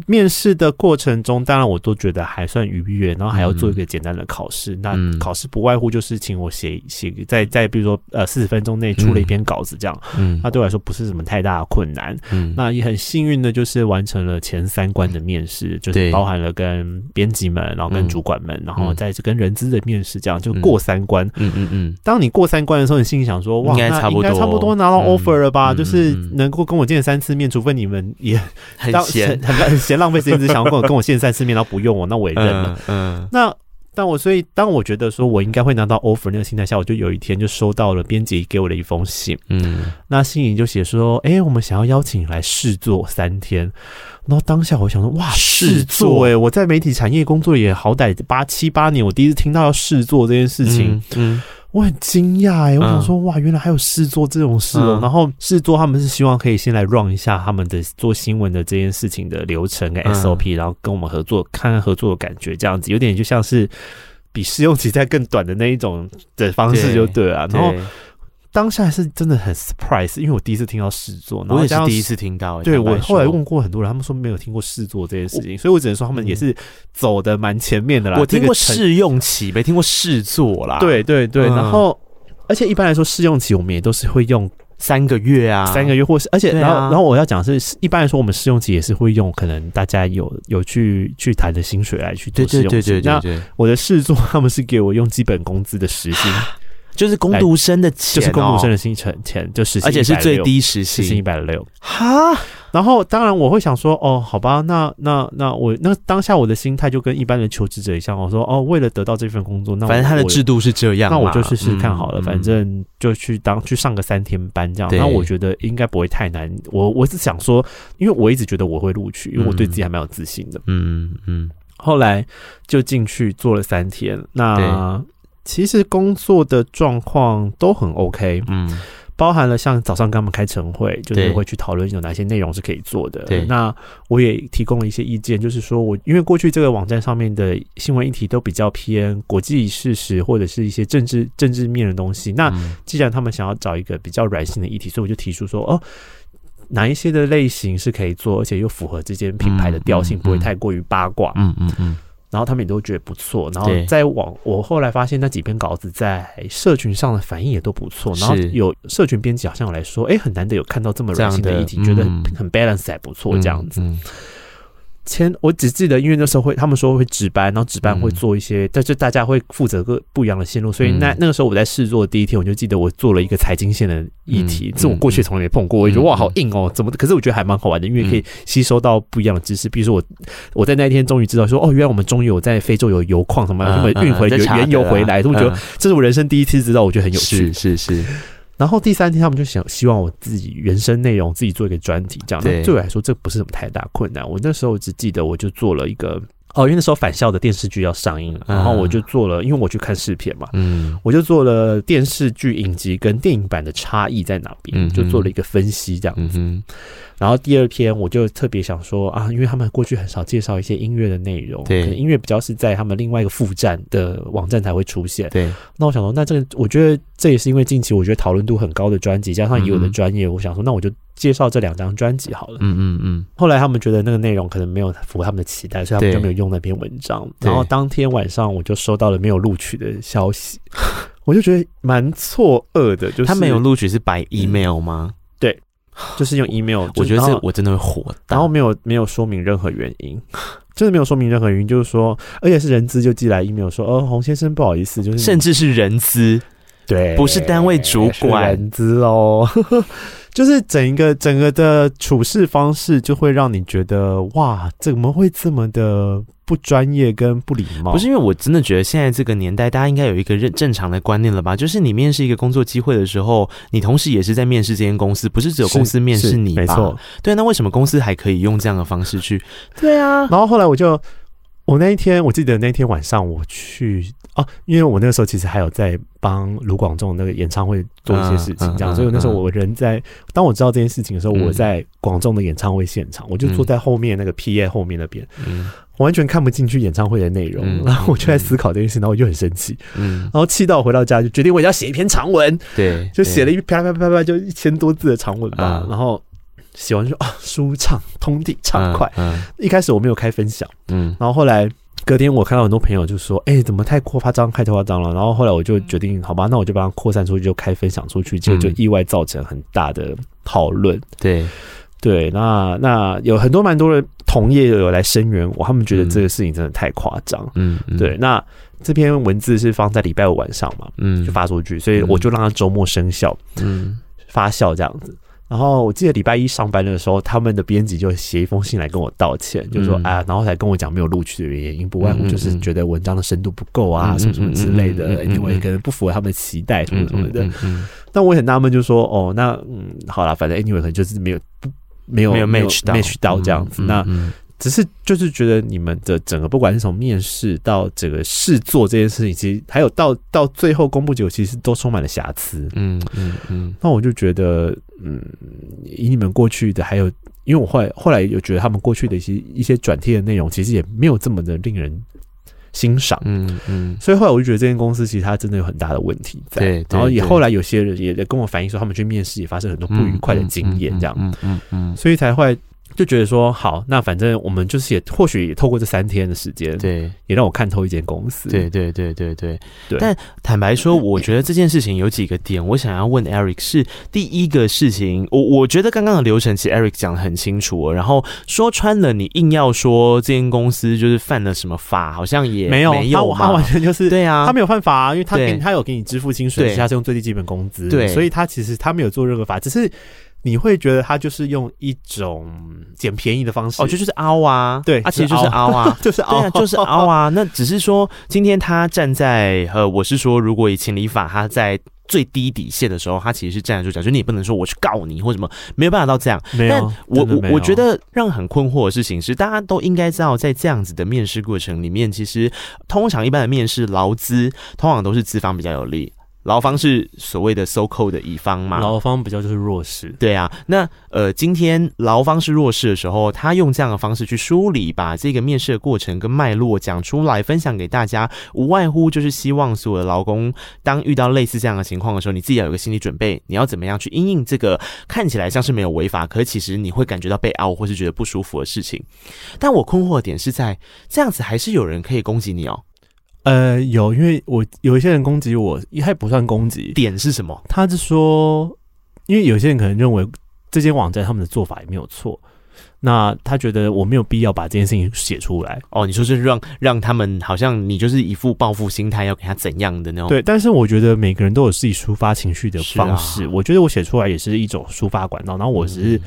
面试的过程中，当然我都觉得还算愉悦，然后还要做一个简单的考试。嗯、那考试不外乎就是请我写写在在比如说呃四十分钟内出了一篇稿子这样。嗯，那对我来说不是什么太大的困难。嗯，那也很幸运的就是完成了前三关的面试，就是包含了跟编辑们，然后跟主管们，嗯、然后再跟人资的面试，这样就过三关。嗯嗯嗯。当你过三关的时候，你心里想说，哇，应该差不多，应该差不多拿到 offer 了吧？嗯、就是能够跟我见三次面，除非你们也很闲很很 [LAUGHS] [LAUGHS] 嫌浪费时间，只想要跟我跟我见三次面，然后不用我，那我也认了。嗯，嗯那但我所以当我觉得说我应该会拿到 offer 那个心态下，我就有一天就收到了编辑给我的一封信。嗯，那信里就写说，哎、欸，我们想要邀请你来试做三天。然后当下我想说，哇，试做哎、欸！我在媒体产业工作也好歹八七八年，我第一次听到要试做这件事情。嗯。嗯我很惊讶哎，我想说哇，原来还有试做这种事哦、喔。嗯、然后试做他们是希望可以先来 run 一下他们的做新闻的这件事情的流程跟 SOP，、嗯、然后跟我们合作，看看合作的感觉，这样子有点就像是比试用期再更短的那一种的方式就对了。然后。当下还是真的很 surprise，因为我第一次听到试做，然后我也是第一次听到。对，我后来问过很多人，他们说没有听过试做这件事情，所以我只能说他们也是走的蛮前面的啦。我听过试用期，没听过试做啦。对对对，然后而且一般来说试用期我们也都是会用三个月啊，三个月，或是而且然后然后我要讲的是，一般来说我们试用期也是会用可能大家有有去去谈的薪水来去做试用期。那我的试做他们是给我用基本工资的时薪。[LAUGHS] 就是工读生的钱，就是工读生的薪钱钱，就时薪，而且是最低时薪，时薪一百六。哈，然后当然我会想说，哦，好吧，那那那我那当下我的心态就跟一般的求职者一样，我说，哦，为了得到这份工作，那反正他的制度是这样，那我就试试看好了，反正就去当去上个三天班这样，那我觉得应该不会太难。我我是想说，因为我一直觉得我会录取，因为我对自己还蛮有自信的。嗯嗯，后来就进去做了三天，那。其实工作的状况都很 OK，嗯，包含了像早上跟他们开晨会，就是会去讨论有哪些内容是可以做的。对，那我也提供了一些意见，就是说我因为过去这个网站上面的新闻议题都比较偏国际事实或者是一些政治政治面的东西。那既然他们想要找一个比较软性的议题，所以我就提出说，哦，哪一些的类型是可以做，而且又符合这间品牌的调性，不会太过于八卦。嗯嗯嗯。然后他们也都觉得不错，然后再往，我后来发现那几篇稿子在社群上的反应也都不错，然后有社群编辑好像有来说，哎，很难得有看到这么软性的议题，觉得很 balance 还不错这样子。前我只记得，因为那时候会他们说会值班，然后值班会做一些，但是大家会负责个不一样的线路，所以那那个时候我在试做的第一天，我就记得我做了一个财经线的议题，这我过去从来没碰过，我觉得哇好硬哦，怎么？可是我觉得还蛮好玩的，因为可以吸收到不一样的知识。比如说我我在那一天终于知道说，哦，原来我们终于有在非洲有油矿什么，他们运回原油回来，我觉得这是我人生第一次知道，我觉得很有趣，是是。然后第三天，他们就想希望我自己原生内容自己做一个专题，这样。对，对我来说，这不是什么太大困难。我那时候只记得，我就做了一个哦，因为那时候返校的电视剧要上映，然后我就做了，因为我去看试片嘛，嗯，我就做了电视剧影集跟电影版的差异在哪边，就做了一个分析，这样子。然后第二篇我就特别想说啊，因为他们过去很少介绍一些音乐的内容，对，可能音乐比较是在他们另外一个副站的网站才会出现。对，那我想说，那这个我觉得这也是因为近期我觉得讨论度很高的专辑，加上以我的专业，嗯、我想说，那我就介绍这两张专辑好了。嗯嗯嗯。后来他们觉得那个内容可能没有符合他们的期待，所以他们就没有用那篇文章。然后当天晚上我就收到了没有录取的消息，我就觉得蛮错愕的。就是他没有录取是白 email 吗？嗯就是用 email，我觉得这我真的会火，然后没有没有说明任何原因，真的没有说明任何原因，就是说，而且是人资就寄来 email 说，哦，洪先生不好意思，就是甚至是人资，对，不是单位主管，人资哦。就是整一个整个的处事方式，就会让你觉得哇，怎么会这么的不专业跟不礼貌？不是因为我真的觉得现在这个年代，大家应该有一个认正常的观念了吧？就是你面试一个工作机会的时候，你同时也是在面试这间公司，不是只有公司面试你吧？没错，对，那为什么公司还可以用这样的方式去？对啊，[LAUGHS] 然后后来我就。我那一天，我记得那天晚上我去哦、啊，因为我那个时候其实还有在帮卢广仲那个演唱会做一些事情，这样，所以那时候我人在，当我知道这件事情的时候，我在广仲的演唱会现场，我就坐在后面那个 PA 后面那边，嗯，完全看不进去演唱会的内容，然后我就在思考这件事，然后我就很生气，嗯，然后气到我回到家就决定我要写一篇长文，对，就写了一啪啪啪啪就一千多字的长文吧，然后。写完就啊，舒畅、通体畅快。嗯，嗯。一开始我没有开分享，嗯，然后后来隔天我看到很多朋友就说：“哎、欸，怎么太夸张，太夸张了？”然后后来我就决定，好吧，那我就把它扩散出去，就开分享出去，结果就意外造成很大的讨论。对对，那那有很多蛮多人同业有来声援我，他们觉得这个事情真的太夸张。嗯，嗯对，那这篇文字是放在礼拜五晚上嘛，嗯，就发出去，所以我就让它周末生效，嗯，发酵这样子。然后我记得礼拜一上班的时候，他们的编辑就写一封信来跟我道歉，就说啊，然后才跟我讲没有录取的原因，不外乎就是觉得文章的深度不够啊，什么什么之类的，因为可能不符合他们的期待，什么什么的。但我也很纳闷，就说哦，那嗯，好啦，反正 anyway 可能就是没有不没有没有 match 到 match 到这样子。那只是就是觉得你们的整个不管是从面试到整个试做这件事情，其实还有到到最后公布结果，其实都充满了瑕疵。嗯嗯嗯。那我就觉得。嗯，以你们过去的还有，因为我后来后来又觉得他们过去的一些一些转贴的内容，其实也没有这么的令人欣赏。嗯嗯，所以后来我就觉得这间公司其实它真的有很大的问题在。对，然后也后来有些人也跟我反映说，他们去面试也发生很多不愉快的经验，这样。嗯嗯嗯，所以才会。就觉得说好，那反正我们就是也或许也透过这三天的时间，对，也让我看透一间公司。对对对对对对。但坦白说，我觉得这件事情有几个点，我想要问 Eric 是第一个事情。我我觉得刚刚的流程其实 Eric 讲的很清楚，然后说穿了，你硬要说这间公司就是犯了什么法，好像也没有没有，他完全就是对啊，他没有犯法啊，因为他给他有给你支付薪水，他是用最低基本工资，对，所以他其实他没有做任何法，只是。你会觉得他就是用一种捡便宜的方式，哦，就就是凹啊，对，他其实就是凹啊，[LAUGHS] 就是凹，就是凹啊。那只是说，今天他站在呃，我是说，如果以情理法，他在最低底线的时候，他其实是站得住脚，就你也不能说我去告你或什么，没有办法到这样。没有，但我我我觉得让很困惑的事情是，大家都应该知道，在这样子的面试过程里面，其实通常一般的面试劳资，通常都是资方比较有利。劳方是所谓的 so-called 的乙方嘛？劳方比较就是弱势。对啊，那呃，今天劳方是弱势的时候，他用这样的方式去梳理，把这个面试的过程跟脉络讲出来，分享给大家，无外乎就是希望所有的劳工，当遇到类似这样的情况的时候，你自己要有个心理准备，你要怎么样去因应这个看起来像是没有违法，可是其实你会感觉到被凹或是觉得不舒服的事情。但我困惑的点是在这样子，还是有人可以攻击你哦。呃，有，因为我有一些人攻击我，也还不算攻击。点是什么？他是说，因为有些人可能认为这间网站他们的做法也没有错，那他觉得我没有必要把这件事情写出来。哦，你说是让让他们好像你就是一副报复心态，要给他怎样的那种？对，但是我觉得每个人都有自己抒发情绪的方式。啊、我觉得我写出来也是一种抒发管道。然后我只是、嗯、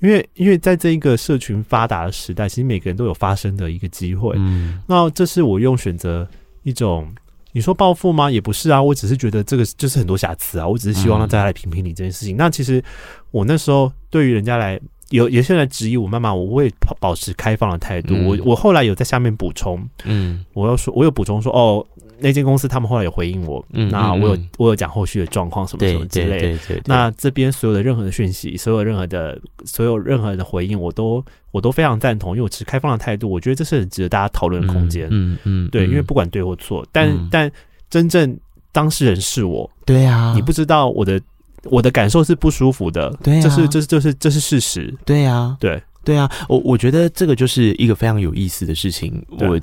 因为因为在这一个社群发达的时代，其实每个人都有发声的一个机会。嗯，那这是我用选择。一种你说报复吗？也不是啊，我只是觉得这个就是很多瑕疵啊，我只是希望让大家来评评理这件事情。嗯、那其实我那时候对于人家来有有些人质疑我妈妈，我会保持开放的态度。嗯、我我后来有在下面补充，嗯，我要说，我有补充说哦。那间公司他们后来有回应我，嗯，那我有我有讲后续的状况什么什么之类的。那这边所有的任何的讯息，所有任何的所有任何的回应，我都我都非常赞同，因为我持开放的态度，我觉得这是很值得大家讨论的空间，嗯嗯，对，因为不管对或错，但但真正当事人是我，对啊，你不知道我的我的感受是不舒服的，对，这是这是这是这是事实，对啊，对。对啊，我我觉得这个就是一个非常有意思的事情，我。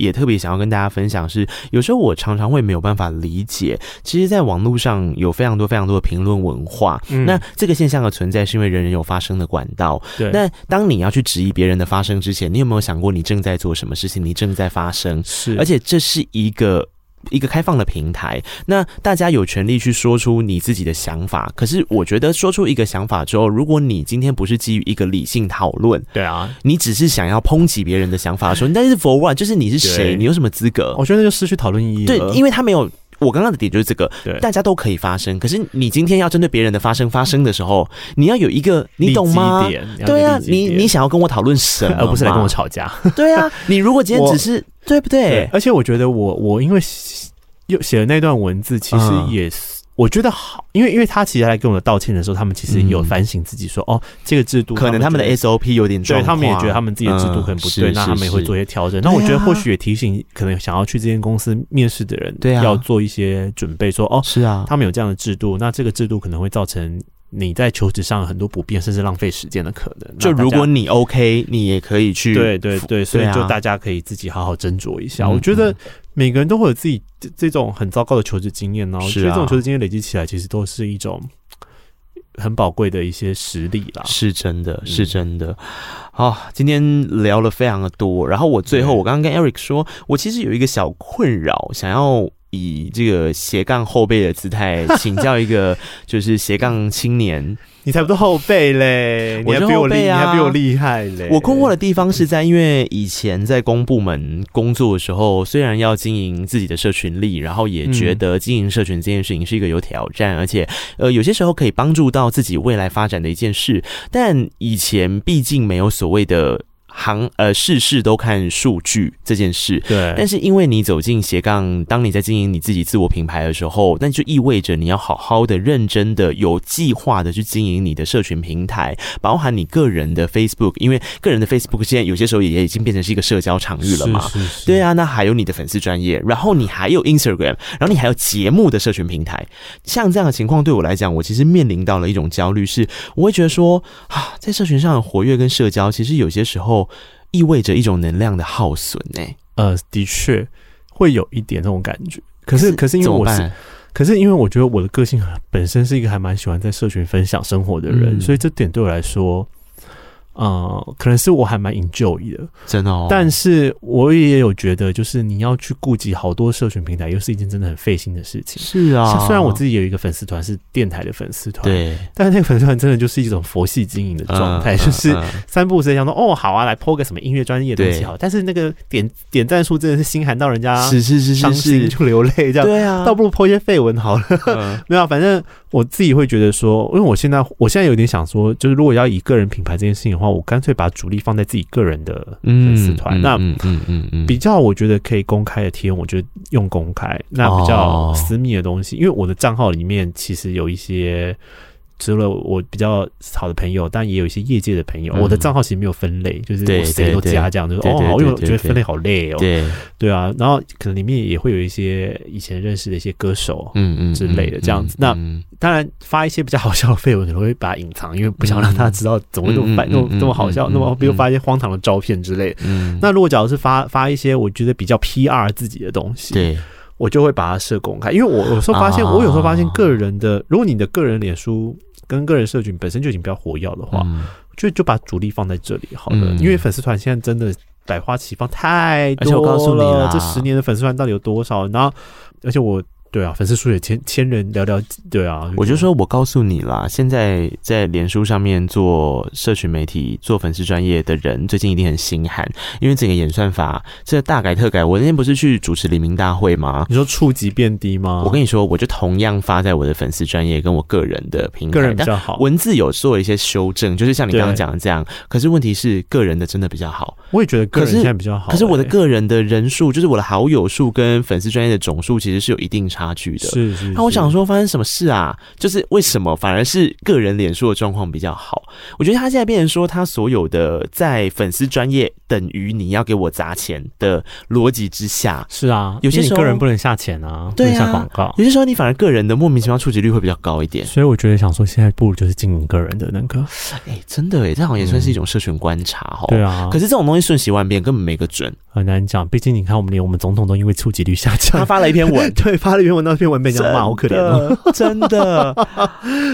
也特别想要跟大家分享是，有时候我常常会没有办法理解，其实，在网络上有非常多非常多的评论文化。嗯，那这个现象的存在，是因为人人有发声的管道。对。那当你要去质疑别人的发声之前，你有没有想过，你正在做什么事情？你正在发声。是。而且这是一个。一个开放的平台，那大家有权利去说出你自己的想法。可是，我觉得说出一个想法之后，如果你今天不是基于一个理性讨论，对啊，你只是想要抨击别人的想法的时候，但是 for one 就是你是谁？你有什么资格？我觉得那就失去讨论意义。对，因为他没有。我刚刚的点就是这个，对，大家都可以发声。可是你今天要针对别人的发声发声的时候，你要有一个，你懂吗？对啊，你你想要跟我讨论什么，而不是来跟我吵架。对啊，[LAUGHS] 你如果今天只是对不对？对，而且我觉得我我因为。又写了那段文字，其实也是我觉得好，因为因为他其实来跟我道歉的时候，他们其实有反省自己说，哦，这个制度可能他们的 SOP 有点对，他们也觉得他们自己的制度可能不对，嗯、那他们也会做一些调整。那我觉得或许也提醒可能想要去这间公司面试的人，对啊，要做一些准备说，说哦，是啊，他们有这样的制度，那这个制度可能会造成你在求职上有很多不便，甚至浪费时间的可能。就如果你 OK，你也可以去。对对对，所以就大家可以自己好好斟酌一下。我觉得每个人都会有自己这种很糟糕的求职经验呢。我觉得这种求职经验累积起来，其实都是一种很宝贵的一些实力啦。是真的，是真的。好，今天聊了非常的多，然后我最后我刚刚跟 Eric 说，我其实有一个小困扰，想要。以这个斜杠后辈的姿态请教一个 [LAUGHS] 就是斜杠青年，你才不是后辈嘞，你还比我厉，你还比我厉害嘞。我困惑的地方是在，因为以前在公部门工作的时候，虽然要经营自己的社群力，然后也觉得经营社群这件事情是一个有挑战，而且呃有些时候可以帮助到自己未来发展的一件事，但以前毕竟没有所谓的。行呃，事事都看数据这件事，对。但是因为你走进斜杠，当你在经营你自己自我品牌的时候，那就意味着你要好好的、认真的、有计划的去经营你的社群平台，包含你个人的 Facebook，因为个人的 Facebook 现在有些时候也也已经变成是一个社交场域了嘛。是是是。对啊，那还有你的粉丝专业，然后你还有 Instagram，然后你还有节目的社群平台。像这样的情况对我来讲，我其实面临到了一种焦虑，是我会觉得说啊，在社群上的活跃跟社交，其实有些时候。意味着一种能量的耗损呢？呃，的确会有一点那种感觉。可是，可是因为我是，可是因为我觉得我的个性本身是一个还蛮喜欢在社群分享生活的人，嗯、所以这点对我来说。呃，可能是我还蛮 enjoy 的，真的哦。但是我也有觉得，就是你要去顾及好多社群平台，又是一件真的很费心的事情。是啊，虽然我自己有一个粉丝团是电台的粉丝团，对，但是那个粉丝团真的就是一种佛系经营的状态，就是三不五时想说，哦，好啊，来 po 个什么音乐专业的东西好。但是那个点点赞数真的是心寒到人家，是是是伤心就流泪这样。对啊，倒不如 po 一些废文好了。[LAUGHS] 没有，反正我自己会觉得说，因为我现在我现在有点想说，就是如果要以个人品牌这件事情的话，我干脆把主力放在自己个人的粉丝团，那嗯嗯嗯比较我觉得可以公开的贴文，我觉得用公开。那比较私密的东西，因为我的账号里面其实有一些。除了我比较好的朋友，但也有一些业界的朋友。嗯、我的账号其实没有分类，就是我谁都加这样，就是哦，因为我觉得分类好累哦。对对啊，然后可能里面也会有一些以前认识的一些歌手，嗯嗯之类的这样子。那当然发一些比较好笑的废文，可能会把它隐藏，因为不想让大家知道怎么会那么那么那么好笑。那么比如发一些荒唐的照片之类的。嗯。那如果假如是发发一些我觉得比较 PR 自己的东西，对，我就会把它设公开，因为我有时候发现，我有时候发现个人的，如果你的个人脸书。跟个人社群本身就已经比较活跃的话，嗯、就就把主力放在这里好了。嗯、因为粉丝团现在真的百花齐放太多了。而且我告诉你了，这十年的粉丝团到底有多少？然后，而且我。对啊，粉丝数也千千人寥寥。对啊，我就说，我告诉你啦，现在在脸书上面做社群媒体、做粉丝专业的人，最近一定很心寒，因为整个演算法这大改特改。我那天不是去主持黎明大会吗？你说触及变低吗？我跟你说，我就同样发在我的粉丝专业跟我个人的平台，个人比较好，文字有做一些修正，就是像你刚刚讲的这样。可是问题是，个人的真的比较好。我也觉得个人现在比较好，欸可，可是我的个人的人数，就是我的好友数跟粉丝专业的总数，其实是有一定差距的。是是，是。那我想说，发生什么事啊？就是为什么反而是个人脸书的状况比较好？我觉得他现在变成说，他所有的在粉丝专业等于你要给我砸钱的逻辑之下，是啊，有些时候个人不能下钱啊，对啊，下广告。有些时候你反而个人的莫名其妙触及率会比较高一点。所以我觉得想说，现在不如就是经营个人的那个。哎、欸，真的哎，这好像也算是一种社群观察哈、嗯。对啊，可是这种东西瞬息万变，根本没个准，很难讲。毕竟你看，我们连我们总统都因为触及率下降，他发了一篇文，[LAUGHS] 对，发了一篇文，那篇文被人家骂，好可怜哦，真的。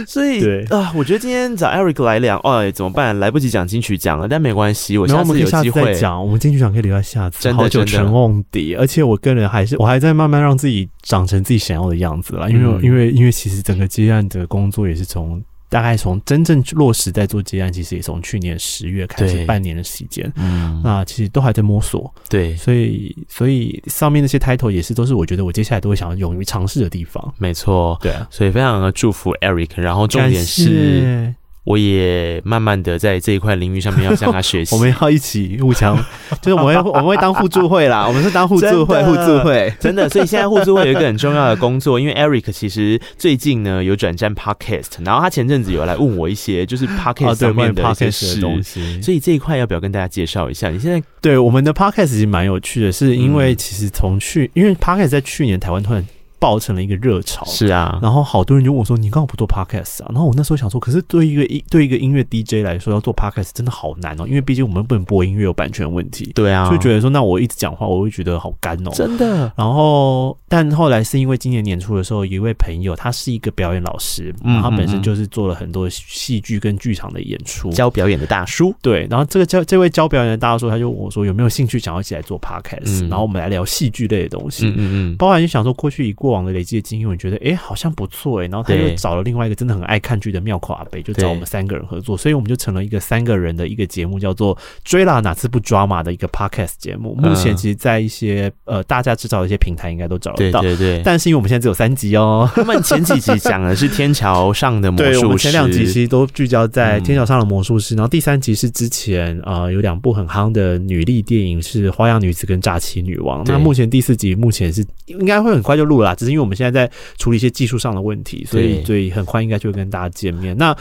所以对啊，我觉得今天找 Eric 来聊，哎，怎么办？来不及讲金曲奖了，但没关系，我下次有机会讲。我们金曲奖可以留在下次。好久成瓮底，而且我个人还是，我还在慢慢让自己长成自己想要的样子了。因为，因为，因为其实整个接案的工作也是从。大概从真正落实在做接案，其实也从去年十月开始，半年的时间。嗯，那其实都还在摸索。对，所以所以上面那些 title 也是都是我觉得我接下来都会想要勇于尝试的地方。没错，对啊，所以非常的祝福 Eric。然后重点是。我也慢慢的在这一块领域上面要向他学习，[LAUGHS] 我们要一起互相，[LAUGHS] 就是我们会我们会当互助会啦，[LAUGHS] 我们是当互助会，互助会，真的。所以现在互助会有一个很重要的工作，因为 Eric 其实最近呢有转战 Podcast，然后他前阵子有来问我一些就是 Podcast 上面的一些事，东西，所以这一块要不要跟大家介绍一下？你现在对我们的 Podcast 其实蛮有趣的，是因为其实从去因为 Podcast 在去年台湾突然。爆成了一个热潮。是啊，然后好多人就问我说：“你刚好不做 podcast 啊？”然后我那时候想说：“可是对一个音对一个音乐 DJ 来说，要做 podcast 真的好难哦，因为毕竟我们不能播音乐，有版权问题。”对啊，就觉得说，那我一直讲话，我会觉得好干哦，真的。然后，但后来是因为今年年初的时候，一位朋友，他是一个表演老师，嗯，他本身就是做了很多戏剧跟剧场的演出，教表演的大叔。对，然后这个教这位教表演的大叔，他就问我说：“有没有兴趣想要一起来做 podcast？” 然后我们来聊戏剧类的东西。嗯嗯嗯，包含就想说，过去一过往的累积的经验，我觉得哎，好像不错哎。然后他又找了另外一个真的很爱看剧的妙口阿北，就找我们三个人合作，所以我们就成了一个三个人的一个节目，叫做《追啦哪次不抓马》的一个 podcast 节目。目前其实，在一些呃大家知道的一些平台，应该都找得到。对对对。但是因为我们现在只有三集哦，他们前几集讲的是天桥上的 [LAUGHS] 魔术师，对，我们前两集其实都聚焦在天桥上的魔术师，然后第三集是之前呃有两部很夯的女力电影，是《花样女子》跟《诈欺女王》。那目前第四集目前是应该会很快就录了啦，只是因为我们现在在处理一些技术上的问题，所以所以很快应该就会跟大家见面。那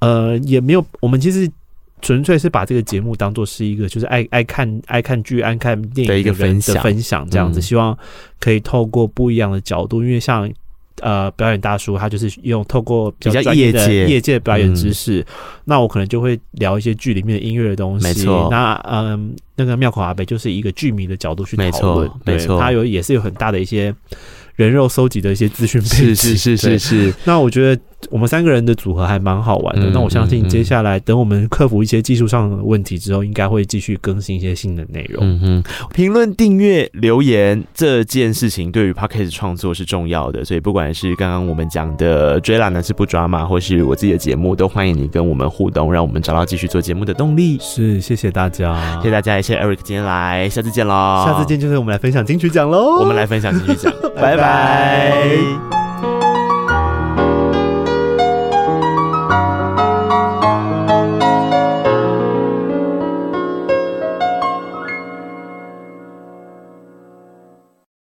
呃也没有，我们其实。纯粹是把这个节目当做是一个，就是爱爱看爱看剧、爱看电影的一个分享分享这样子，希望可以透过不一样的角度，因为像呃表演大叔他就是用透过比较业界业界的表演知识，那我可能就会聊一些剧里面的音乐的东西。没错，那嗯那个妙口阿北就是一个剧迷的角度去讨论，没错，他有也是有很大的一些。人肉搜集的一些资讯是是是是是。那我觉得我们三个人的组合还蛮好玩的。嗯、那我相信接下来等我们克服一些技术上的问题之后，应该会继续更新一些新的内容。嗯哼，评论、订阅、留言这件事情对于 Podcast 创作是重要的，所以不管是刚刚我们讲的追啦呢是不抓马，或是我自己的节目，都欢迎你跟我们互动，让我们找到继续做节目的动力。是，谢谢大家，谢谢大家，也谢谢 Eric 今天来，下次见喽。下次见就是我们来分享金曲奖喽，我们来分享金曲奖，[LAUGHS] 拜拜。拜。